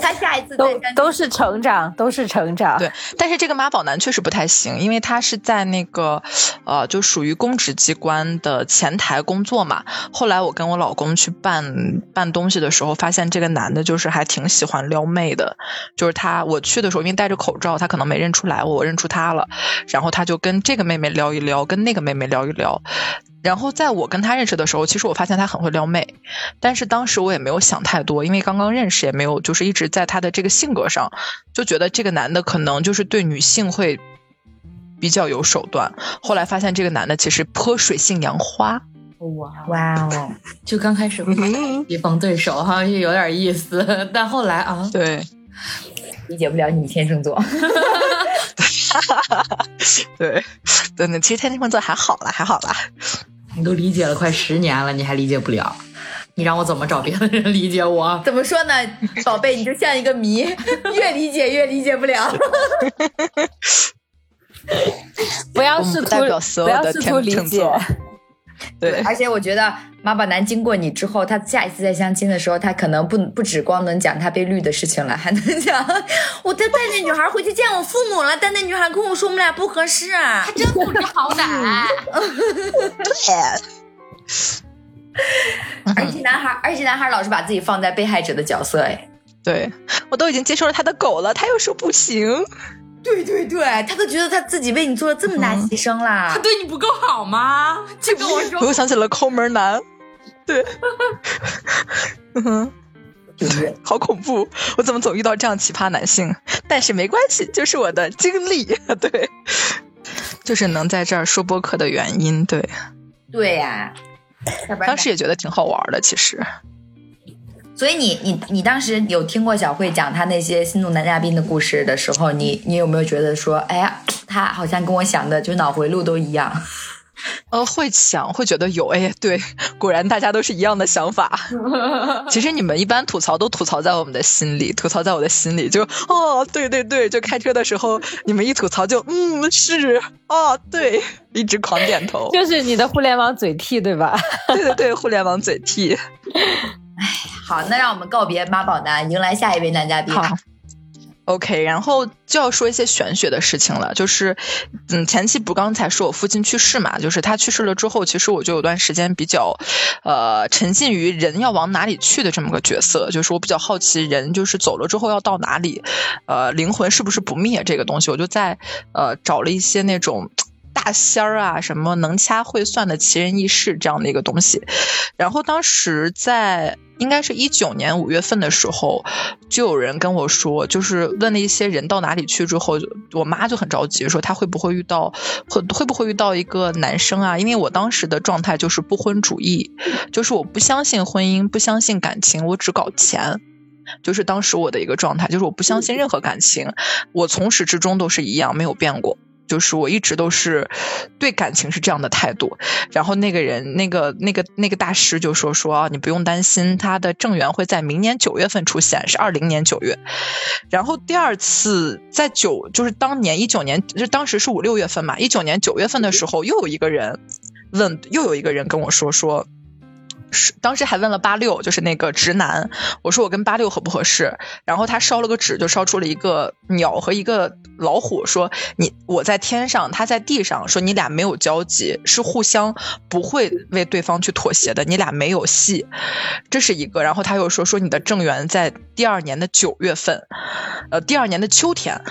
他下一次都都是成长，都是成长。对，但是这个妈宝男确实不太行，因为他是在那个呃，就属于公职机关的前台工作嘛。后来我跟我老公去办办东西的时候，发现这个男的就是还挺喜欢撩妹的。就是他，我去的时候因为戴着口罩，他可能没认出来我，我认出他了。然后他就跟这个妹妹撩一撩，跟那个妹妹撩一撩。然后在我跟他认识的时候，其实我发现他很会撩妹，但是当时我也没有想太多，因为刚刚认识，也没有就是一直在他的这个性格上，就觉得这个男的可能就是对女性会比较有手段。后来发现这个男的其实泼水性杨花，哇，哇哦，就刚开始棋逢 对手，好像有点意思，但后来啊，对理解不了你天秤座。对，对，那其实天秤座还好啦，还好啦。你都理解了快十年了，你还理解不了？你让我怎么找别的人理解我？怎么说呢，宝贝，你就像一个谜，越理解越理解不了。不要试图不代表所不要有的试图理解。对，而且我觉得妈宝男经过你之后，他下一次再相亲的时候，他可能不不只光能讲他被绿的事情了，还能讲我带带那女孩回去见我父母了，但那女孩跟我说我们俩不合适。他真不知好歹。而且男孩，而且男孩老是把自己放在被害者的角色，哎，对我都已经接受了他的狗了，他又说不行。对对对，他都觉得他自己为你做了这么大牺牲啦。他对你不够好吗？就跟我说 我又想起了抠门男，对，嗯哼，就是好恐怖！我怎么总遇到这样奇葩男性？但是没关系，就是我的经历，对，就是能在这儿说播客的原因。对，对呀、要不然当时也觉得挺好玩的，其实。所以你你你当时有听过小慧讲她那些心动男嘉宾的故事的时候，你你有没有觉得说，哎呀，他好像跟我想的就脑回路都一样？呃，会想，会觉得有，哎，对，果然大家都是一样的想法。其实你们一般吐槽都吐槽在我们的心里，吐槽在我的心里，就哦，对对对，就开车的时候你们一吐槽就嗯是哦对，一直狂点头。就是你的互联网嘴替，对吧？对对对，互联网嘴替。哎好，那让我们告别妈宝男，迎来下一位男嘉宾。好，OK，然后就要说一些玄学的事情了，就是，嗯，前期不刚才说我父亲去世嘛，就是他去世了之后，其实我就有段时间比较，呃，沉浸于人要往哪里去的这么个角色，就是我比较好奇人就是走了之后要到哪里，呃，灵魂是不是不灭这个东西，我就在呃找了一些那种。大仙儿啊，什么能掐会算的奇人异事这样的一个东西，然后当时在应该是一九年五月份的时候，就有人跟我说，就是问了一些人到哪里去之后，我妈就很着急，说她会不会遇到会会不会遇到一个男生啊？因为我当时的状态就是不婚主义，就是我不相信婚姻，不相信感情，我只搞钱，就是当时我的一个状态，就是我不相信任何感情，我从始至终都是一样，没有变过。就是我一直都是对感情是这样的态度，然后那个人那个那个那个大师就说说，你不用担心，他的正缘会在明年九月份出现，是二零年九月。然后第二次在九，就是当年一九年，就当时是五六月份嘛，一九年九月份的时候，又有一个人问，又有一个人跟我说说。当时还问了八六，就是那个直男，我说我跟八六合不合适？然后他烧了个纸，就烧出了一个鸟和一个老虎，说你我在天上，他在地上，说你俩没有交集，是互相不会为对方去妥协的，你俩没有戏，这是一个。然后他又说说你的正缘在第二年的九月份，呃，第二年的秋天。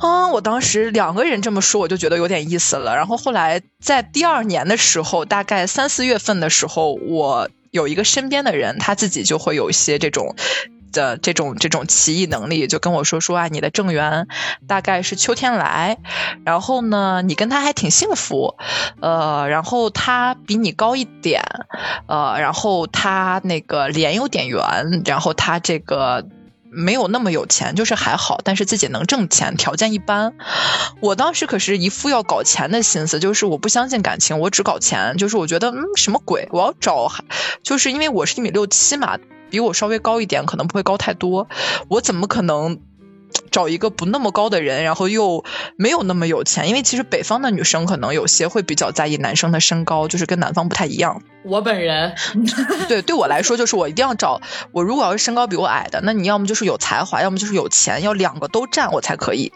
啊！我当时两个人这么说，我就觉得有点意思了。然后后来在第二年的时候，大概三四月份的时候，我有一个身边的人，他自己就会有一些这种的这种这种奇异能力，就跟我说说啊，你的正缘大概是秋天来，然后呢，你跟他还挺幸福，呃，然后他比你高一点，呃，然后他那个脸有点圆，然后他这个。没有那么有钱，就是还好，但是自己能挣钱，条件一般。我当时可是一副要搞钱的心思，就是我不相信感情，我只搞钱。就是我觉得，嗯，什么鬼？我要找，就是因为我是一米六七嘛，比我稍微高一点，可能不会高太多。我怎么可能？找一个不那么高的人，然后又没有那么有钱，因为其实北方的女生可能有些会比较在意男生的身高，就是跟南方不太一样。我本人，对对我来说，就是我一定要找我如果要是身高比我矮的，那你要么就是有才华，要么就是有钱，要两个都占我才可以。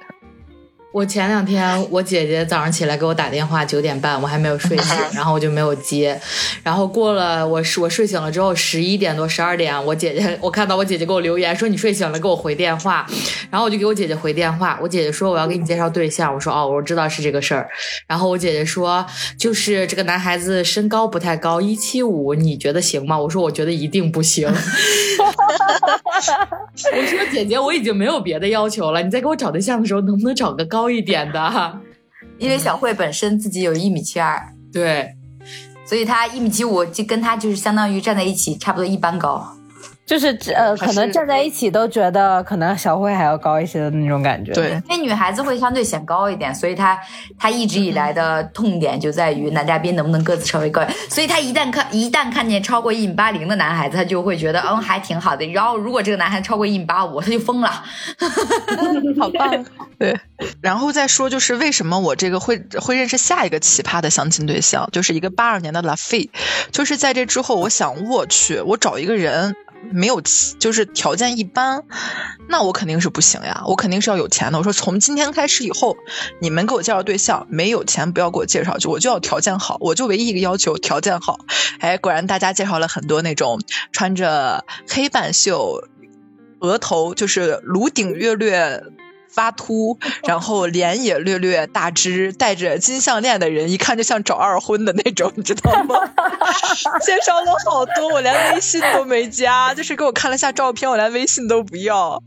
我前两天我姐姐早上起来给我打电话，九点半我还没有睡醒，然后我就没有接。然后过了我我睡醒了之后十一点多十二点，我姐姐我看到我姐姐给我留言说你睡醒了给我回电话，然后我就给我姐姐回电话。我姐姐说我要给你介绍对象，我说哦我知道是这个事儿。然后我姐姐说就是这个男孩子身高不太高，一七五，你觉得行吗？我说我觉得一定不行。我说姐姐我已经没有别的要求了，你在给我找对象的时候能不能找个高？高一点的，因为小慧本身自己有一米七二，对，所以她一米七五就跟她就是相当于站在一起，差不多一般高。就是呃，可能站在一起都觉得可能小慧还要高一些的那种感觉。对，因为女孩子会相对显高一点，所以她她一直以来的痛点就在于男嘉宾能不能个子稍微高。所以她一旦看一旦看见超过一米八零的男孩子，她就会觉得嗯还挺好的。然后如果这个男孩子超过一米八五，他就疯了。好棒。对，然后再说就是为什么我这个会会认识下一个奇葩的相亲对象，就是一个八二年的拉菲。就是在这之后，我想我去，我找一个人。没有，就是条件一般，那我肯定是不行呀，我肯定是要有钱的。我说从今天开始以后，你们给我介绍对象，没有钱不要给我介绍，就我就要条件好，我就唯一一个要求条件好。哎，果然大家介绍了很多那种穿着黑半袖，额头就是颅顶略略。发秃，然后脸也略略大只，戴着金项链的人，一看就像找二婚的那种，你知道吗？介绍了好多，我连微信都没加，就是给我看了下照片，我连微信都不要。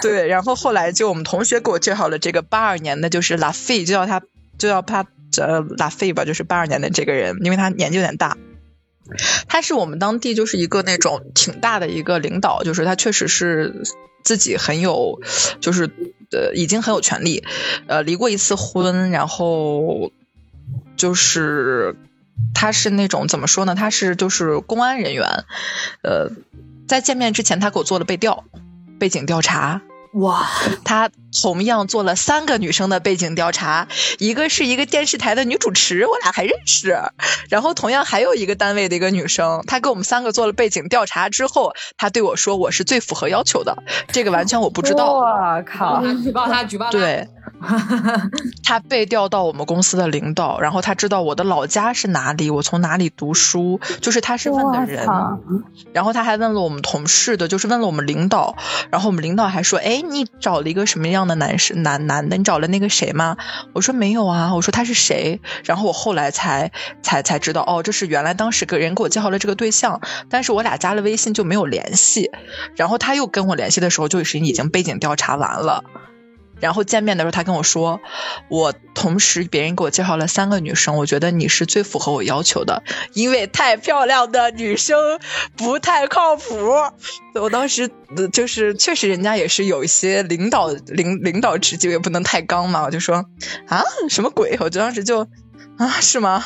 对，然后后来就我们同学给我介绍了这个八二年的，就是拉菲，就叫他就叫他呃拉菲吧，就是八二年的这个人，因为他年纪有点大。他是我们当地就是一个那种挺大的一个领导，就是他确实是自己很有，就是呃已经很有权利，呃离过一次婚，然后就是他是那种怎么说呢？他是就是公安人员，呃在见面之前他给我做了背调，背景调查，哇，他同样做了三个女生的背景调查，一个是一个电视台的女主持，我俩还认识。然后同样还有一个单位的一个女生，她给我们三个做了背景调查之后，她对我说我是最符合要求的。这个完全我不知道。我靠！举报他，举报他。对，他被调到我们公司的领导，然后他知道我的老家是哪里，我从哪里读书，就是他是问的人。然后他还问了我们同事的，就是问了我们领导。然后我们领导还说：“哎，你找了一个什么样的男士男男的？你找了那个谁吗？”我说：“没有啊。”我说：“他是谁？”然后我后来才才才知道，哦，这是原来当时个人给我介绍了这个对象，但是我俩加了微信就没有联系。然后他又跟我联系的时候，就是已经背景调查完了。然后见面的时候，他跟我说，我同时别人给我介绍了三个女生，我觉得你是最符合我要求的，因为太漂亮的女生不太靠谱。我当时就是确实人家也是有一些领导领领导职级，也不能太刚嘛。我就说啊，什么鬼？我就当时就啊，是吗？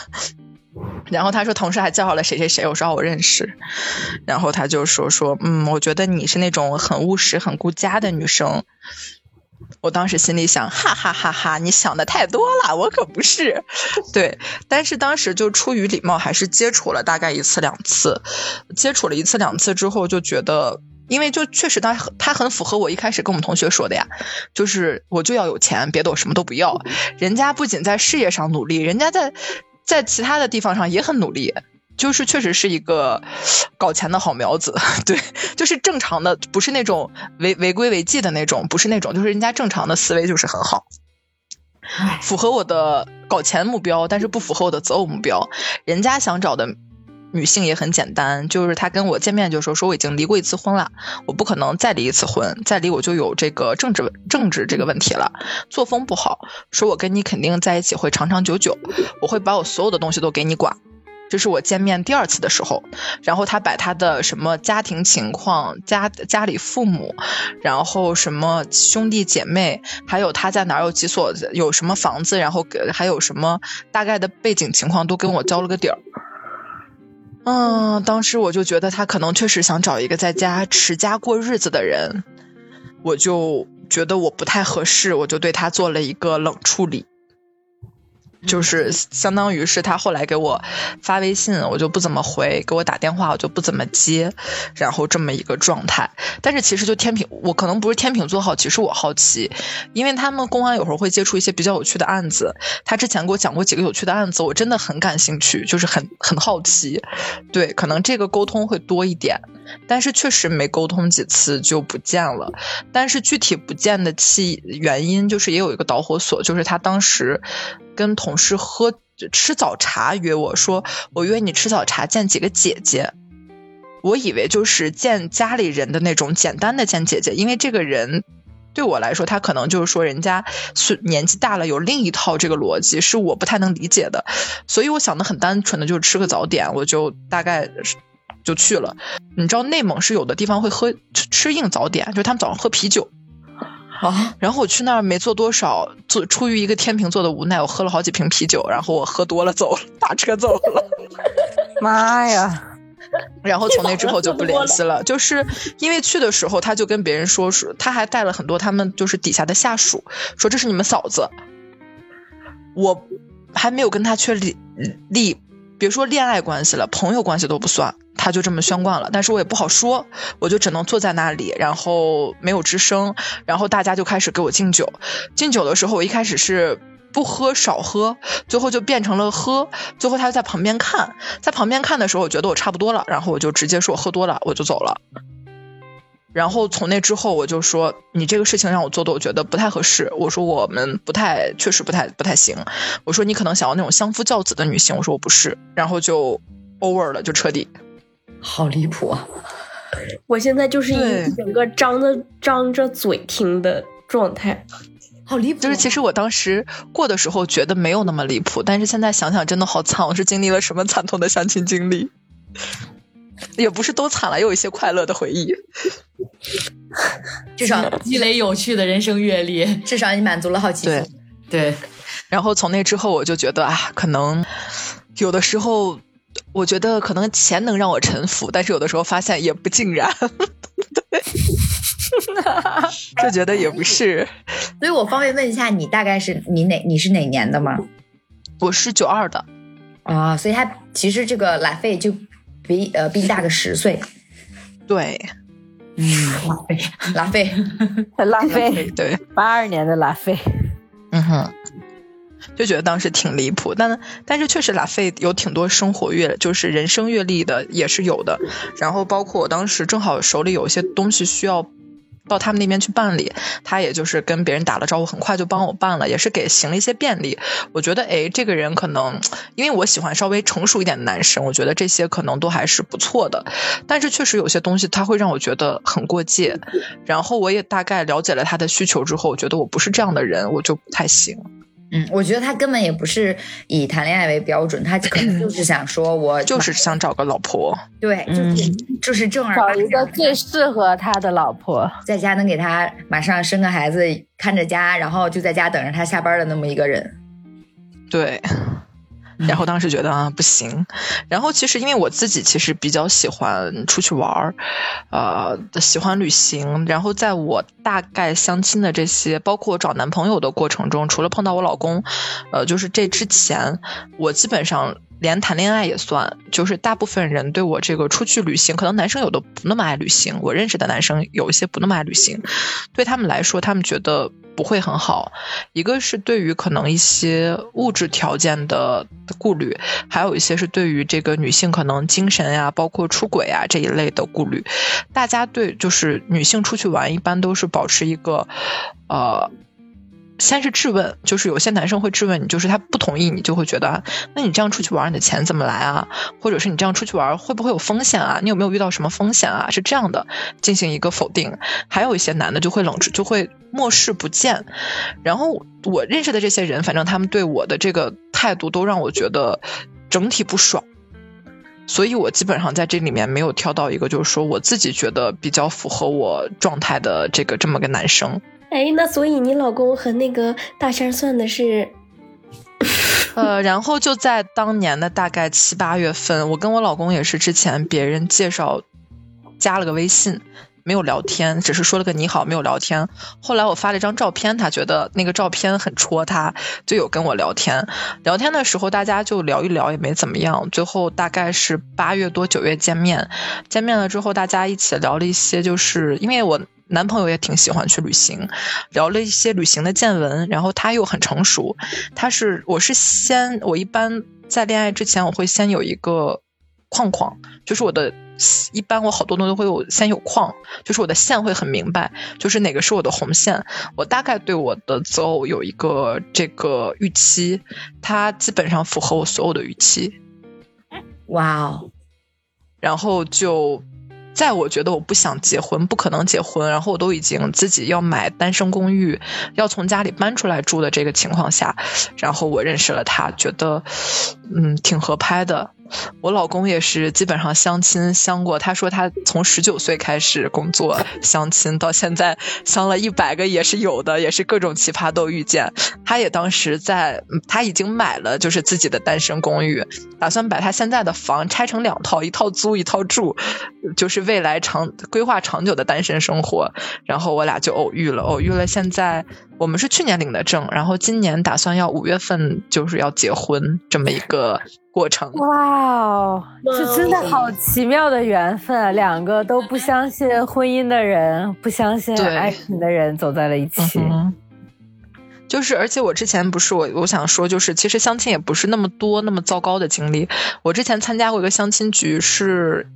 然后他说同事还介绍了谁谁谁，我说我认识。然后他就说说嗯，我觉得你是那种很务实、很顾家的女生。我当时心里想，哈哈哈哈，你想的太多了，我可不是。对，但是当时就出于礼貌，还是接触了大概一次两次。接触了一次两次之后，就觉得，因为就确实他他很符合我一开始跟我们同学说的呀，就是我就要有钱，别的我什么都不要。人家不仅在事业上努力，人家在在其他的地方上也很努力。就是确实是一个搞钱的好苗子，对，就是正常的，不是那种违违规违纪的那种，不是那种，就是人家正常的思维就是很好，符合我的搞钱目标，但是不符合我的择偶目标。人家想找的女性也很简单，就是他跟我见面就说说我已经离过一次婚了，我不可能再离一次婚，再离我就有这个政治政治这个问题了，作风不好，说我跟你肯定在一起会长长久久，我会把我所有的东西都给你管。这是我见面第二次的时候，然后他把他的什么家庭情况、家家里父母，然后什么兄弟姐妹，还有他在哪有几所有什么房子，然后给还有什么大概的背景情况都跟我交了个底儿。嗯，当时我就觉得他可能确实想找一个在家持家过日子的人，我就觉得我不太合适，我就对他做了一个冷处理。就是相当于是他后来给我发微信，我就不怎么回；给我打电话，我就不怎么接，然后这么一个状态。但是其实就天平，我可能不是天平座好奇，是我好奇，因为他们公安有时候会接触一些比较有趣的案子。他之前给我讲过几个有趣的案子，我真的很感兴趣，就是很很好奇。对，可能这个沟通会多一点，但是确实没沟通几次就不见了。但是具体不见的气原因，就是也有一个导火索，就是他当时。跟同事喝吃早茶，约我说我约你吃早茶见几个姐姐，我以为就是见家里人的那种简单的见姐姐，因为这个人对我来说，他可能就是说人家是年纪大了有另一套这个逻辑是我不太能理解的，所以我想的很单纯的就是吃个早点，我就大概就去了。你知道内蒙是有的地方会喝吃硬早点，就是他们早上喝啤酒。啊！然后我去那儿没做多少，做出于一个天秤座的无奈，我喝了好几瓶啤酒，然后我喝多了走了，打车走了。妈呀！然后从那之后就不联系了，就是因为去的时候他就跟别人说说，他还带了很多他们就是底下的下属，说这是你们嫂子。我还没有跟他确立立，别说恋爱关系了，朋友关系都不算。他就这么宣贯了，但是我也不好说，我就只能坐在那里，然后没有吱声，然后大家就开始给我敬酒。敬酒的时候，我一开始是不喝少喝，最后就变成了喝，最后他就在旁边看，在旁边看的时候，我觉得我差不多了，然后我就直接说我喝多了，我就走了。然后从那之后，我就说你这个事情让我做的，我觉得不太合适。我说我们不太，确实不太不太行。我说你可能想要那种相夫教子的女性，我说我不是，然后就 over 了，就彻底。好离谱啊！我现在就是一整个张着张着嘴听的状态，好离谱。就是其实我当时过的时候觉得没有那么离谱，但是现在想想真的好惨，我是经历了什么惨痛的相亲经历？也不是都惨了，有一些快乐的回忆。至少 积累有趣的人生阅历，至少你满足了好奇心。对，然后从那之后我就觉得啊，可能有的时候。我觉得可能钱能让我臣服，但是有的时候发现也不尽然。对，就觉得也不是。所以我方便问一下，你大概是你哪你是哪年的吗？我是九二的啊，所以他其实这个拉菲就比呃比你大个十岁。对，嗯，拉菲，拉菲，拉菲，对，八二年的拉菲。嗯哼。就觉得当时挺离谱，但但是确实拉菲有挺多生活阅，就是人生阅历的也是有的。然后包括我当时正好手里有一些东西需要到他们那边去办理，他也就是跟别人打了招呼，很快就帮我办了，也是给行了一些便利。我觉得哎，这个人可能因为我喜欢稍微成熟一点的男生，我觉得这些可能都还是不错的。但是确实有些东西他会让我觉得很过界。然后我也大概了解了他的需求之后，我觉得我不是这样的人，我就不太行。嗯，我觉得他根本也不是以谈恋爱为标准，他可能就是想说，我就是想找个老婆，对，就是就是正儿找一个最适合他的老婆，在家能给他马上生个孩子，看着家，然后就在家等着他下班的那么一个人，对。然后当时觉得啊不行，然后其实因为我自己其实比较喜欢出去玩儿，呃喜欢旅行。然后在我大概相亲的这些，包括找男朋友的过程中，除了碰到我老公，呃就是这之前，我基本上连谈恋爱也算，就是大部分人对我这个出去旅行，可能男生有的不那么爱旅行，我认识的男生有一些不那么爱旅行，对他们来说，他们觉得。不会很好，一个是对于可能一些物质条件的顾虑，还有一些是对于这个女性可能精神呀，包括出轨啊这一类的顾虑。大家对就是女性出去玩，一般都是保持一个呃。先是质问，就是有些男生会质问你，就是他不同意，你就会觉得，那你这样出去玩，你的钱怎么来啊？或者是你这样出去玩会不会有风险啊？你有没有遇到什么风险啊？是这样的，进行一个否定。还有一些男的就会冷就会漠视不见。然后我认识的这些人，反正他们对我的这个态度都让我觉得整体不爽。所以我基本上在这里面没有挑到一个，就是说我自己觉得比较符合我状态的这个这么个男生。哎，那所以你老公和那个大仙算的是，呃，然后就在当年的大概七八月份，我跟我老公也是之前别人介绍加了个微信，没有聊天，只是说了个你好，没有聊天。后来我发了一张照片，他觉得那个照片很戳他，就有跟我聊天。聊天的时候大家就聊一聊，也没怎么样。最后大概是八月多九月见面，见面了之后大家一起聊了一些，就是因为我。男朋友也挺喜欢去旅行，聊了一些旅行的见闻，然后他又很成熟，他是我是先我一般在恋爱之前我会先有一个框框，就是我的一般我好多东西都会有先有框，就是我的线会很明白，就是哪个是我的红线，我大概对我的择偶有一个这个预期，它基本上符合我所有的预期，哇哦，然后就。在我觉得我不想结婚，不可能结婚，然后我都已经自己要买单身公寓，要从家里搬出来住的这个情况下，然后我认识了他，觉得嗯挺合拍的。我老公也是基本上相亲相过，他说他从十九岁开始工作相亲，到现在相了一百个也是有的，也是各种奇葩都遇见。他也当时在，他已经买了就是自己的单身公寓，打算把他现在的房拆成两套，一套租一套住，就是未来长规划长久的单身生活。然后我俩就偶遇了，偶遇了。现在我们是去年领的证，然后今年打算要五月份就是要结婚这么一个。过程哇哦，这真的好奇妙的缘分，两个都不相信婚姻的人，不相信爱情的人走在了一起。就是，而且我之前不是我，我想说，就是其实相亲也不是那么多那么糟糕的经历。我之前参加过一个相亲局是。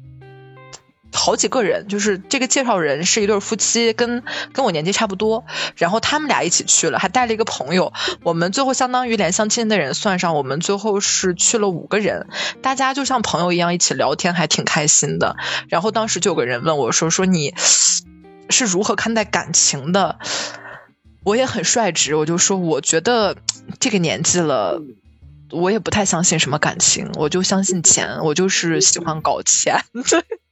好几个人，就是这个介绍人是一对夫妻，跟跟我年纪差不多，然后他们俩一起去了，还带了一个朋友。我们最后相当于连相亲的人算上，我们最后是去了五个人，大家就像朋友一样一起聊天，还挺开心的。然后当时就有个人问我说：“说你是如何看待感情的？”我也很率直，我就说：“我觉得这个年纪了，我也不太相信什么感情，我就相信钱，我就是喜欢搞钱。”。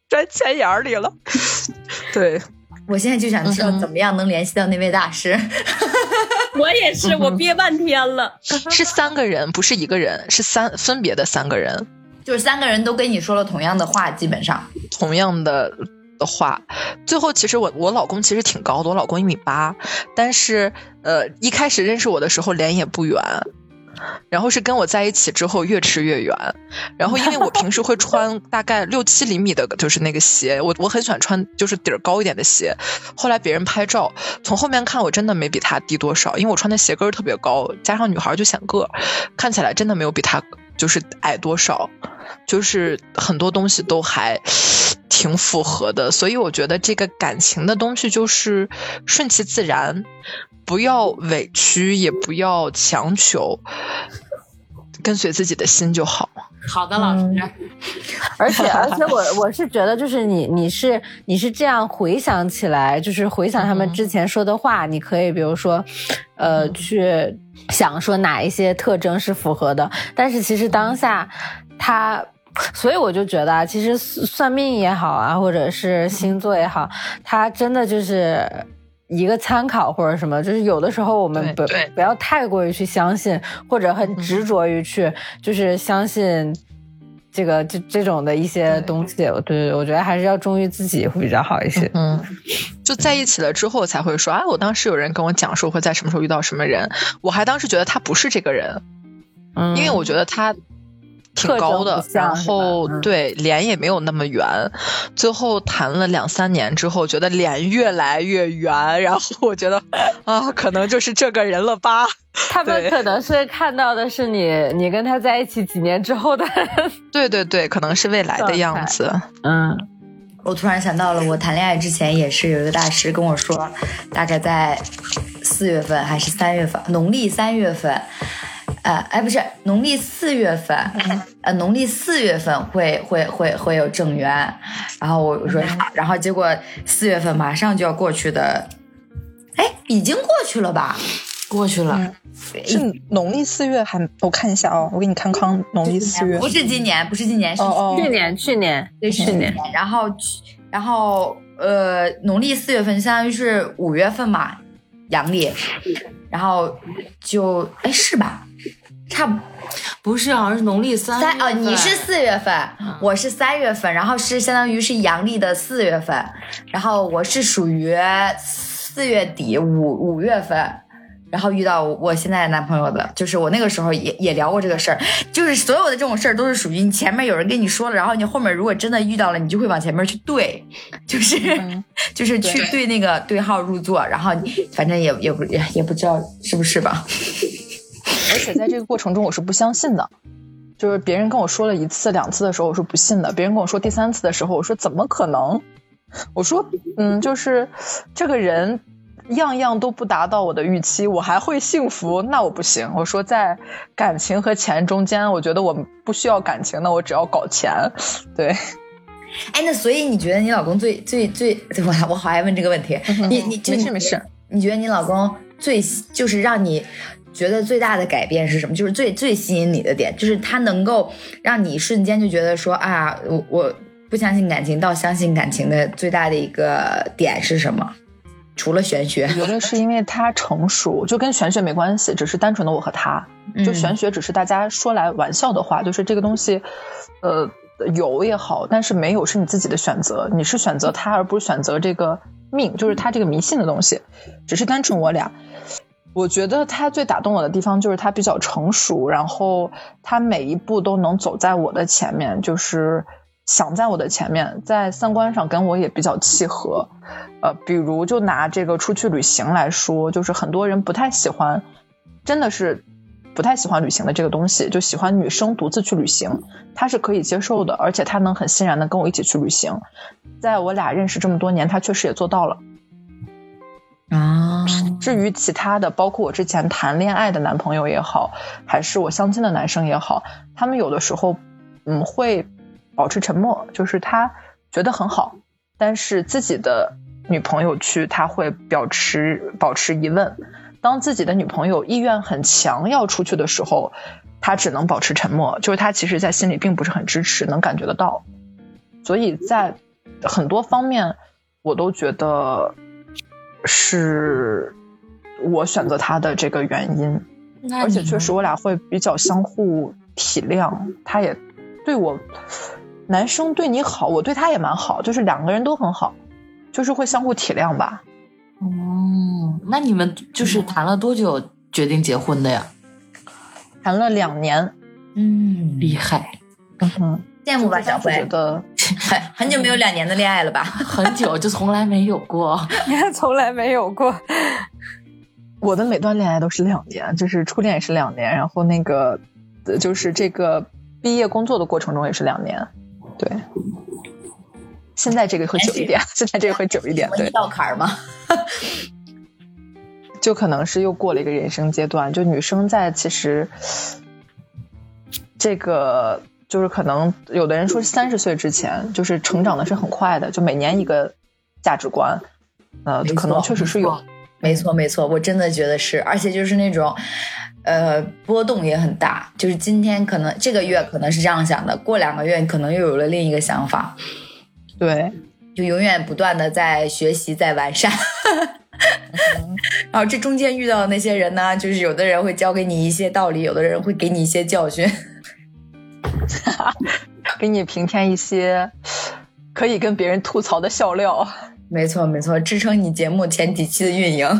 钻钱眼里了，对我现在就想知道怎么样能联系到那位大师。我也是，我憋半天了。是三个人，不是一个人，是三分别的三个人，就是三个人都跟你说了同样的话，基本上同样的的话，最后其实我我老公其实挺高的，我老公一米八，但是呃一开始认识我的时候脸也不圆。然后是跟我在一起之后越吃越圆，然后因为我平时会穿 大概六七厘米的，就是那个鞋，我我很喜欢穿就是底儿高一点的鞋。后来别人拍照，从后面看我真的没比他低多少，因为我穿的鞋跟特别高，加上女孩就显个，看起来真的没有比他就是矮多少，就是很多东西都还挺符合的。所以我觉得这个感情的东西就是顺其自然。不要委屈，也不要强求，跟随自己的心就好。好的，老师。而且，而且，我我是觉得，就是你，你是你是这样回想起来，就是回想他们之前说的话，你可以比如说，呃，去想说哪一些特征是符合的。但是其实当下他，所以我就觉得，其实算命也好啊，或者是星座也好，他真的就是。一个参考或者什么，就是有的时候我们不不要太过于去相信，或者很执着于去就是相信这个这这种的一些东西。对对，我觉得还是要忠于自己会比较好一些。嗯，就在一起了之后才会说，哎，我当时有人跟我讲说会在什么时候遇到什么人，我还当时觉得他不是这个人，嗯，因为我觉得他。挺高的，然后对脸也没有那么圆，最后谈了两三年之后，觉得脸越来越圆，然后我觉得啊，可能就是这个人了吧。他们可能是看到的是你，你跟他在一起几年之后的。对对对，可能是未来的样子。嗯，我突然想到了，我谈恋爱之前也是有一个大师跟我说，大概在四月份还是三月份，农历三月份。呃，哎，不是农历四月份，呃，农历四月份会会会会有正缘，然后我说好，然后结果四月份马上就要过去的，哎，已经过去了吧？过去了，是农历四月还？我看一下哦，我给你看看农历四月，不是今年，不是今年，是去年，去年，对，去年，然后然后呃，农历四月份相当于是五月份嘛，阳历，然后就哎是吧？差不不是，好像是农历三三哦，你是四月份，我是三月份，然后是相当于是阳历的四月份，然后我是属于四月底五五月份，然后遇到我现在的男朋友的，就是我那个时候也也聊过这个事儿，就是所有的这种事儿都是属于你前面有人跟你说了，然后你后面如果真的遇到了，你就会往前面去对，就是就是去对那个对号入座，然后你反正也也不也也不知道是不是吧。而且在这个过程中，我是不相信的，就是别人跟我说了一次、两次的时候，我是不信的；别人跟我说第三次的时候，我说怎么可能？我说，嗯，就是这个人样样都不达到我的预期，我还会幸福？那我不行。我说，在感情和钱中间，我觉得我不需要感情，那我只要搞钱。对。哎，那所以你觉得你老公最最最……我我好爱问这个问题。你你没事没事。你觉得你老公最就是让你？觉得最大的改变是什么？就是最最吸引你的点，就是它能够让你瞬间就觉得说啊，我我不相信感情到相信感情的最大的一个点是什么？除了玄学，我觉得是因为他成熟，就跟玄学没关系，只是单纯的我和他，就玄学只是大家说来玩笑的话，就是这个东西，呃，有也好，但是没有是你自己的选择，你是选择他而不是选择这个命，就是他这个迷信的东西，只是单纯我俩。我觉得他最打动我的地方就是他比较成熟，然后他每一步都能走在我的前面，就是想在我的前面，在三观上跟我也比较契合。呃，比如就拿这个出去旅行来说，就是很多人不太喜欢，真的是不太喜欢旅行的这个东西，就喜欢女生独自去旅行，他是可以接受的，而且他能很欣然的跟我一起去旅行。在我俩认识这么多年，他确实也做到了。啊，至于其他的，包括我之前谈恋爱的男朋友也好，还是我相亲的男生也好，他们有的时候，嗯，会保持沉默，就是他觉得很好，但是自己的女朋友去，他会保持保持疑问。当自己的女朋友意愿很强要出去的时候，他只能保持沉默，就是他其实在心里并不是很支持，能感觉得到。所以在很多方面，我都觉得。是我选择他的这个原因，而且确实我俩会比较相互体谅，他也对我男生对你好，我对他也蛮好，就是两个人都很好，就是会相互体谅吧。哦，那你们就是谈了多久决定结婚的呀？谈了两年。嗯，厉害。嗯哼，羡慕吧，小觉。得很 很久没有两年的恋爱了吧？很久就从来没有过，从来没有过。我的每段恋爱都是两年，就是初恋也是两年，然后那个呃就是这个毕业工作的过程中也是两年。对，现在这个会久一点，现在这个会久一点。对一，道坎儿吗？就可能是又过了一个人生阶段。就女生在其实这个就是可能有的人说三十岁之前就是成长的是很快的，就每年一个价值观，呃没，可能确实是有。没错，没错，我真的觉得是，而且就是那种，呃，波动也很大。就是今天可能这个月可能是这样想的，过两个月可能又有了另一个想法，对，就永远不断的在学习，在完善。然后这中间遇到的那些人呢，就是有的人会教给你一些道理，有的人会给你一些教训。给你平添一些可以跟别人吐槽的笑料。没错，没错，支撑你节目前几期的运营。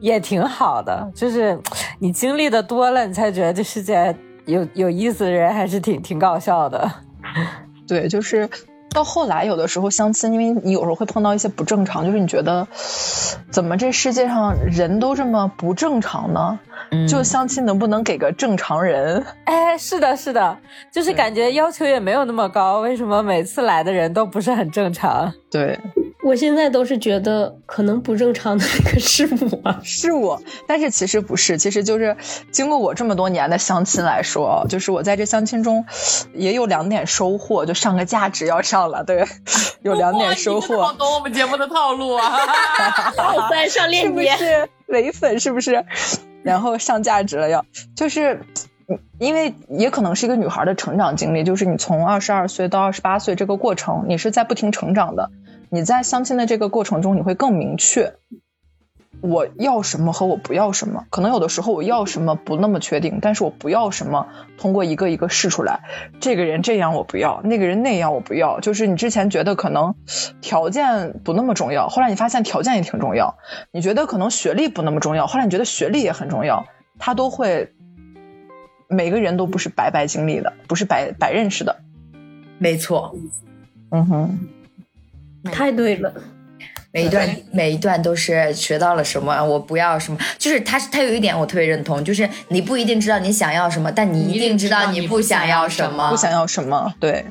也挺好的，就是你经历的多了，你才觉得这世界有有意思的人还是挺挺搞笑的。对，就是到后来，有的时候相亲，因为你有时候会碰到一些不正常，就是你觉得怎么这世界上人都这么不正常呢？就相亲能不能给个正常人？哎，是的，是的，就是感觉要求也没有那么高，为什么每次来的人都不是很正常？对，我现在都是觉得可能不正常的那个是我。是我，但是其实不是，其实就是经过我这么多年的相亲来说，就是我在这相亲中也有两点收获，就上个价值要上了，对，有两点收获。好懂我们节目的套路啊！哇塞，上是链接，不是唯粉？是不是？然后上价值了要，就是嗯因为也可能是一个女孩的成长经历，就是你从二十二岁到二十八岁这个过程，你是在不停成长的。你在相亲的这个过程中，你会更明确我要什么和我不要什么。可能有的时候我要什么不那么确定，但是我不要什么，通过一个一个试出来，这个人这样我不要，那个人那样我不要。就是你之前觉得可能条件不那么重要，后来你发现条件也挺重要。你觉得可能学历不那么重要，后来你觉得学历也很重要，他都会。每个人都不是白白经历的，不是白白认识的。没错，嗯哼，太对了。每一段每一段都是学到了什么，我不要什么，就是他他有一点我特别认同，就是你不一定知道你想要什么，但你一定知道你不想要什么，不想要什么，对，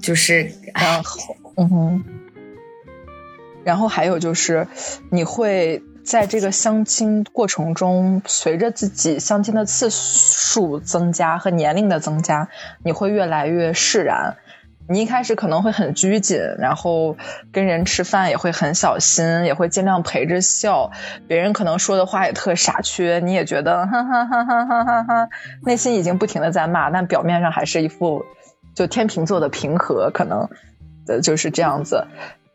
就是然后，嗯哼，然后还有就是，你会在这个相亲过程中，随着自己相亲的次数增加和年龄的增加，你会越来越释然。你一开始可能会很拘谨，然后跟人吃饭也会很小心，也会尽量陪着笑。别人可能说的话也特傻缺，你也觉得哈哈哈哈哈哈哈，内心已经不停的在骂，但表面上还是一副就天秤座的平和，可能呃就是这样子。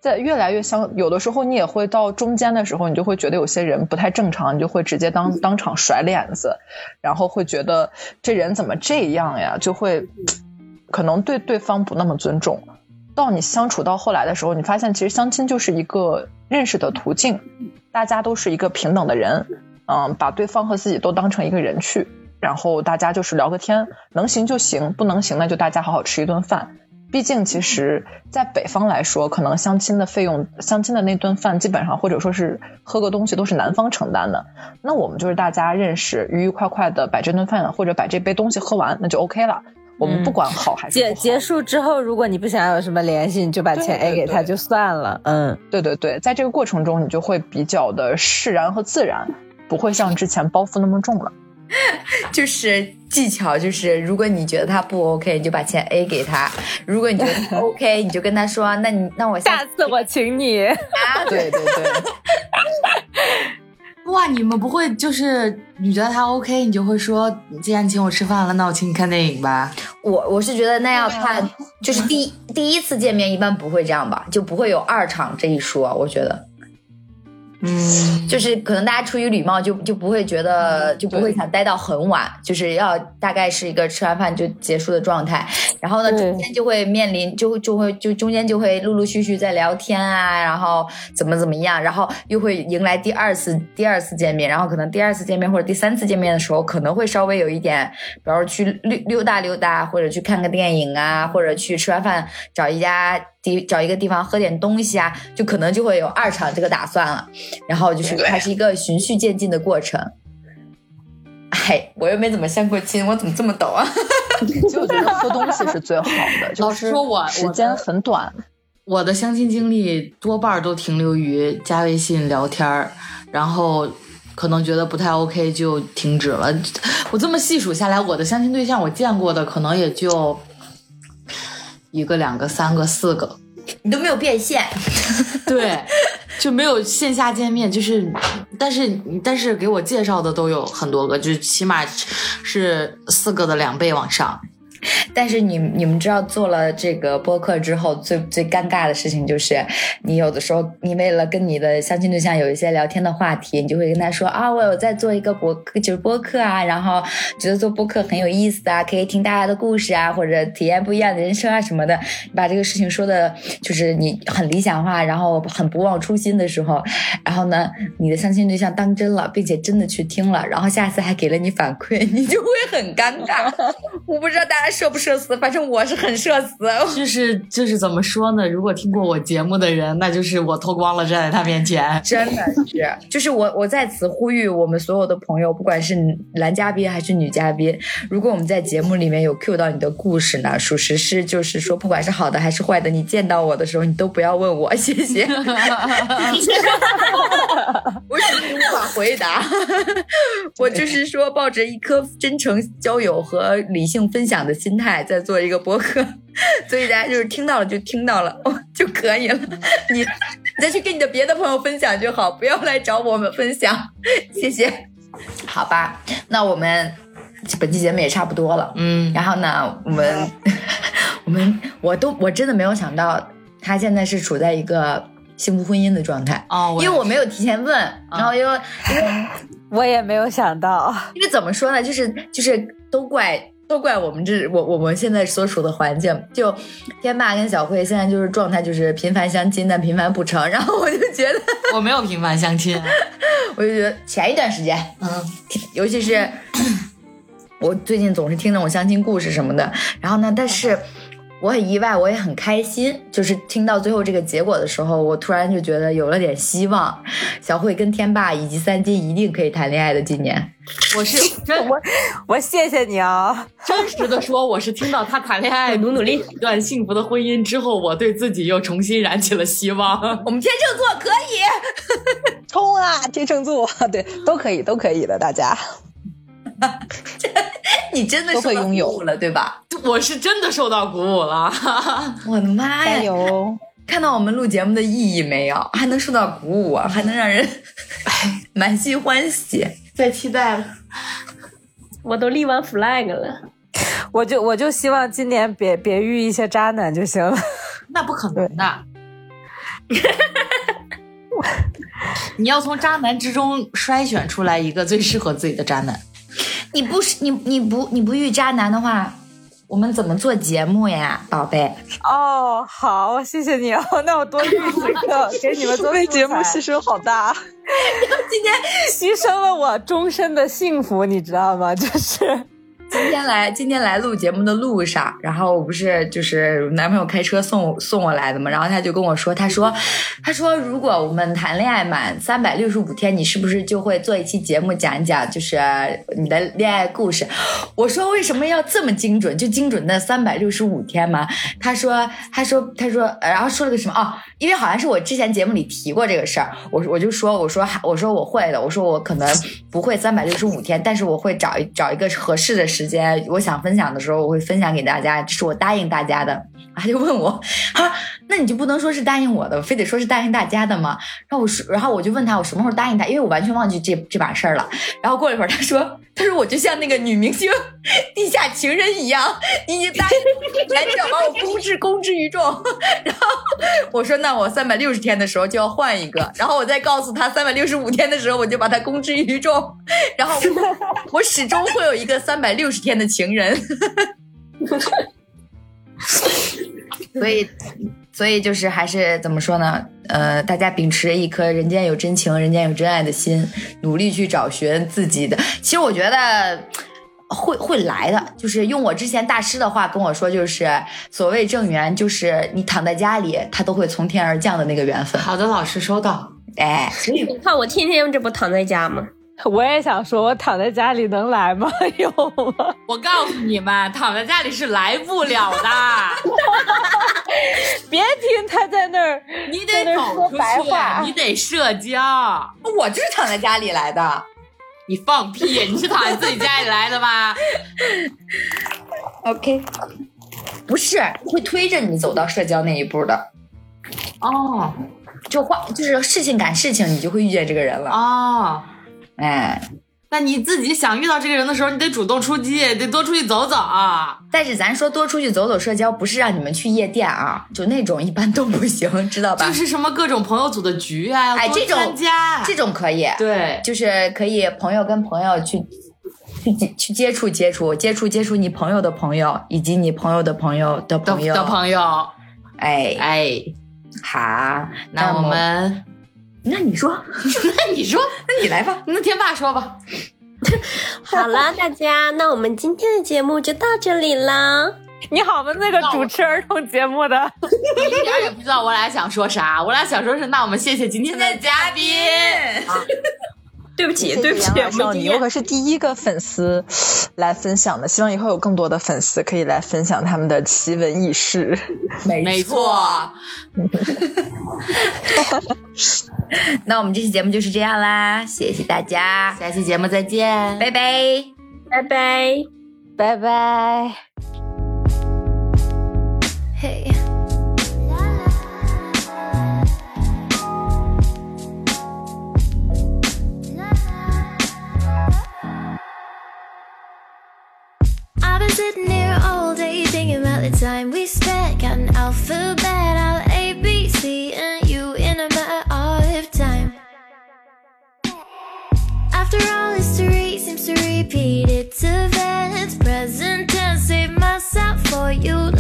在越来越相，有的时候你也会到中间的时候，你就会觉得有些人不太正常，你就会直接当当场甩脸子，然后会觉得这人怎么这样呀，就会可能对对方不那么尊重。到你相处到后来的时候，你发现其实相亲就是一个认识的途径，大家都是一个平等的人，嗯，把对方和自己都当成一个人去，然后大家就是聊个天，能行就行，不能行那就大家好好吃一顿饭。毕竟，其实，在北方来说，可能相亲的费用，相亲的那顿饭，基本上或者说是喝个东西，都是男方承担的。那我们就是大家认识，愉愉快快的把这顿饭或者把这杯东西喝完，那就 OK 了。我们不管好还是结结束之后，如果你不想有什么联系，你就把钱 A 给他就算了。嗯，对对对，在这个过程中，你就会比较的释然和自然，不会像之前包袱那么重了。就是技巧，就是如果你觉得他不 OK，你就把钱 A 给他；如果你觉得他 OK，你就跟他说，那你那我下次我请你。啊，对对对，哇，你们不会就是你觉得他 OK，你就会说，既然你请我吃饭了，那我请你看电影吧。我我是觉得那要看，就是第 第一次见面一般不会这样吧，就不会有二场这一说，我觉得。嗯，就是可能大家出于礼貌就就不会觉得就不会想待到很晚，就是要大概是一个吃完饭就结束的状态。然后呢，中间就会面临就就会就中间就会陆陆续续在聊天啊，然后怎么怎么样，然后又会迎来第二次第二次见面，然后可能第二次见面或者第三次见面的时候，可能会稍微有一点，比如说去溜溜达溜达，或者去看个电影啊，或者去吃完饭找一家地找一个地方喝点东西啊，就可能就会有二场这个打算了。然后就是它是一个循序渐进的过程。哎，我又没怎么相过亲，我怎么这么抖啊？其实我觉得喝东西是最好的，就老实是说我时间很短。我的相亲经历多半都停留于加微信聊天儿，然后可能觉得不太 OK 就停止了。我这么细数下来，我的相亲对象我见过的可能也就一个、两个、三个、四个，你都没有变现，对，就没有线下见面，就是，但是但是给我介绍的都有很多个，就起码是四个的两倍往上。但是你你们知道做了这个播客之后，最最尴尬的事情就是，你有的时候你为了跟你的相亲对象有一些聊天的话题，你就会跟他说啊，我有在做一个播客，就是播客啊，然后觉得做播客很有意思啊，可以听大家的故事啊，或者体验不一样的人生啊什么的。你把这个事情说的，就是你很理想化，然后很不忘初心的时候，然后呢，你的相亲对象当真了，并且真的去听了，然后下次还给了你反馈，你就会很尴尬。我不知道大家社不社死，反正我是很社死。就是就是怎么说呢？如果听过我节目的人，那就是我脱光了站在他面前。真的是，就是我，我在此呼吁我们所有的朋友，不管是男嘉宾还是女嘉宾，如果我们在节目里面有 cue 到你的故事呢，属实是就是说，不管是好的还是坏的，你见到我的时候，你都不要问我，谢谢。我已经无法回答，我就是说，抱着一颗真诚交友和理性分享的心态，在做一个播客，所以大家就是听到了就听到了哦就可以了，你你再去跟你的别的朋友分享就好，不要来找我们分享，谢谢。好吧，那我们本期节目也差不多了，嗯，然后呢，我们我们我都我真的没有想到，他现在是处在一个幸福婚姻的状态。哦，因为我没有提前问，然后因为因为我也没有想到，因为怎么说呢，就是就是都怪都怪我们这我我们现在所处的环境，就天霸跟小慧现在就是状态就是频繁相亲，但频繁不成，然后我就觉得，我没有频繁相亲。我就觉得前一段时间，嗯，尤其是 我最近总是听那种相亲故事什么的，然后呢，但是我很意外，我也很开心，就是听到最后这个结果的时候，我突然就觉得有了点希望，小慧跟天霸以及三金一定可以谈恋爱的。今年，我是 真我我谢谢你啊！真实的说，我是听到他谈恋爱、努努力，一段幸福的婚姻之后，我对自己又重新燃起了希望。我们天秤座可以。冲啊，天秤座，对，都可以，都可以的，大家。你真的都会拥有受到鼓舞了，对吧？我是真的受到鼓舞了。我的妈加呀！油！看到我们录节目的意义没有？还能受到鼓舞啊，还能让人 满心欢喜。在期待了。我都立完 flag 了。我就我就希望今年别别遇一些渣男就行了。那不可能的。你要从渣男之中筛选出来一个最适合自己的渣男。你不是你你不你不遇渣男的话，我们怎么做节目呀，宝贝？哦，好，谢谢你哦。那我多遇几个，给你们做 为节目牺牲好大。今天牺牲了我终身的幸福，你知道吗？就是今天来今天来录节目的路上，然后我不是就是男朋友开车送送我来的嘛，然后他就跟我说，他说他说如果我们谈恋爱满三百六十五天，你是不是就会做一期节目讲一讲就是你的恋爱故事？我说为什么要这么精准？就精准的三百六十五天吗？他说他说他说，然后说了个什么？哦，因为好像是我之前节目里提过这个事儿，我我就说我说我说我会的，我说我可能不会三百六十五天，但是我会找一找一个合适的时间，我想分享的时候我会分享给大家，这是我答应大家的。他就问我，他说那你就不能说是答应我的，非得说是答应大家的吗？然后我说，然后我就问他我什么时候答应他，因为我完全忘记这这把事儿了。然后过了一会儿，他说，他说我就像那个女明星地下情人一样，你已经答应，来你要把我公之公之于众。然后我说，那我三百六十天的时候就要换一个，然后我再告诉他三百六十五天的时候我就把他公之于众，然后我我始终会有一个三百六十天的情人。所以，所以就是还是怎么说呢？呃，大家秉持一颗人间有真情、人间有真爱的心，努力去找寻自己的。其实我觉得会会来的，就是用我之前大师的话跟我说，就是所谓正缘，就是你躺在家里，他都会从天而降的那个缘分。好的，老师收到。哎，所以你看我天天这不躺在家吗？我也想说，我躺在家里能来吗？有吗？我告诉你们，躺在家里是来不了的。别听他在那儿，你得走出去，你得社交。我就是躺在家里来的。你放屁！你是躺在自己家里来的吗？OK，不是会推着你走到社交那一步的。哦，就话就是事情赶事情，你就会遇见这个人了。哦。哎，那你自己想遇到这个人的时候，你得主动出击，得多出去走走。但是咱说多出去走走社交，不是让你们去夜店啊，就那种一般都不行，知道吧？就是什么各种朋友组的局啊，哎，这种参加，这种可以。对，就是可以朋友跟朋友去去去接触接触接触接触你朋友的朋友，以及你朋友的朋友的朋友的朋友。哎哎，好，那我们。那你说，那你说，那你来吧，那天霸说吧。好了，大家，那我们今天的节目就到这里了。你好吗？那个主持儿童节目的，一点也不知道我俩想说啥。我俩想说是，那我们谢谢今天的嘉宾。对不起，对不起，少女，我可是第一个粉丝来分享的，希望以后有更多的粉丝可以来分享他们的奇闻异事。没错。那我们这期节目就是这样啦，谢谢大家，下期节目再见，拜拜，拜拜，拜拜。sitting time we spent. Got an alphabet, I'll A, B, C, and U in a matter of time. After all, history seems to repeat its events. Present tense, save myself for you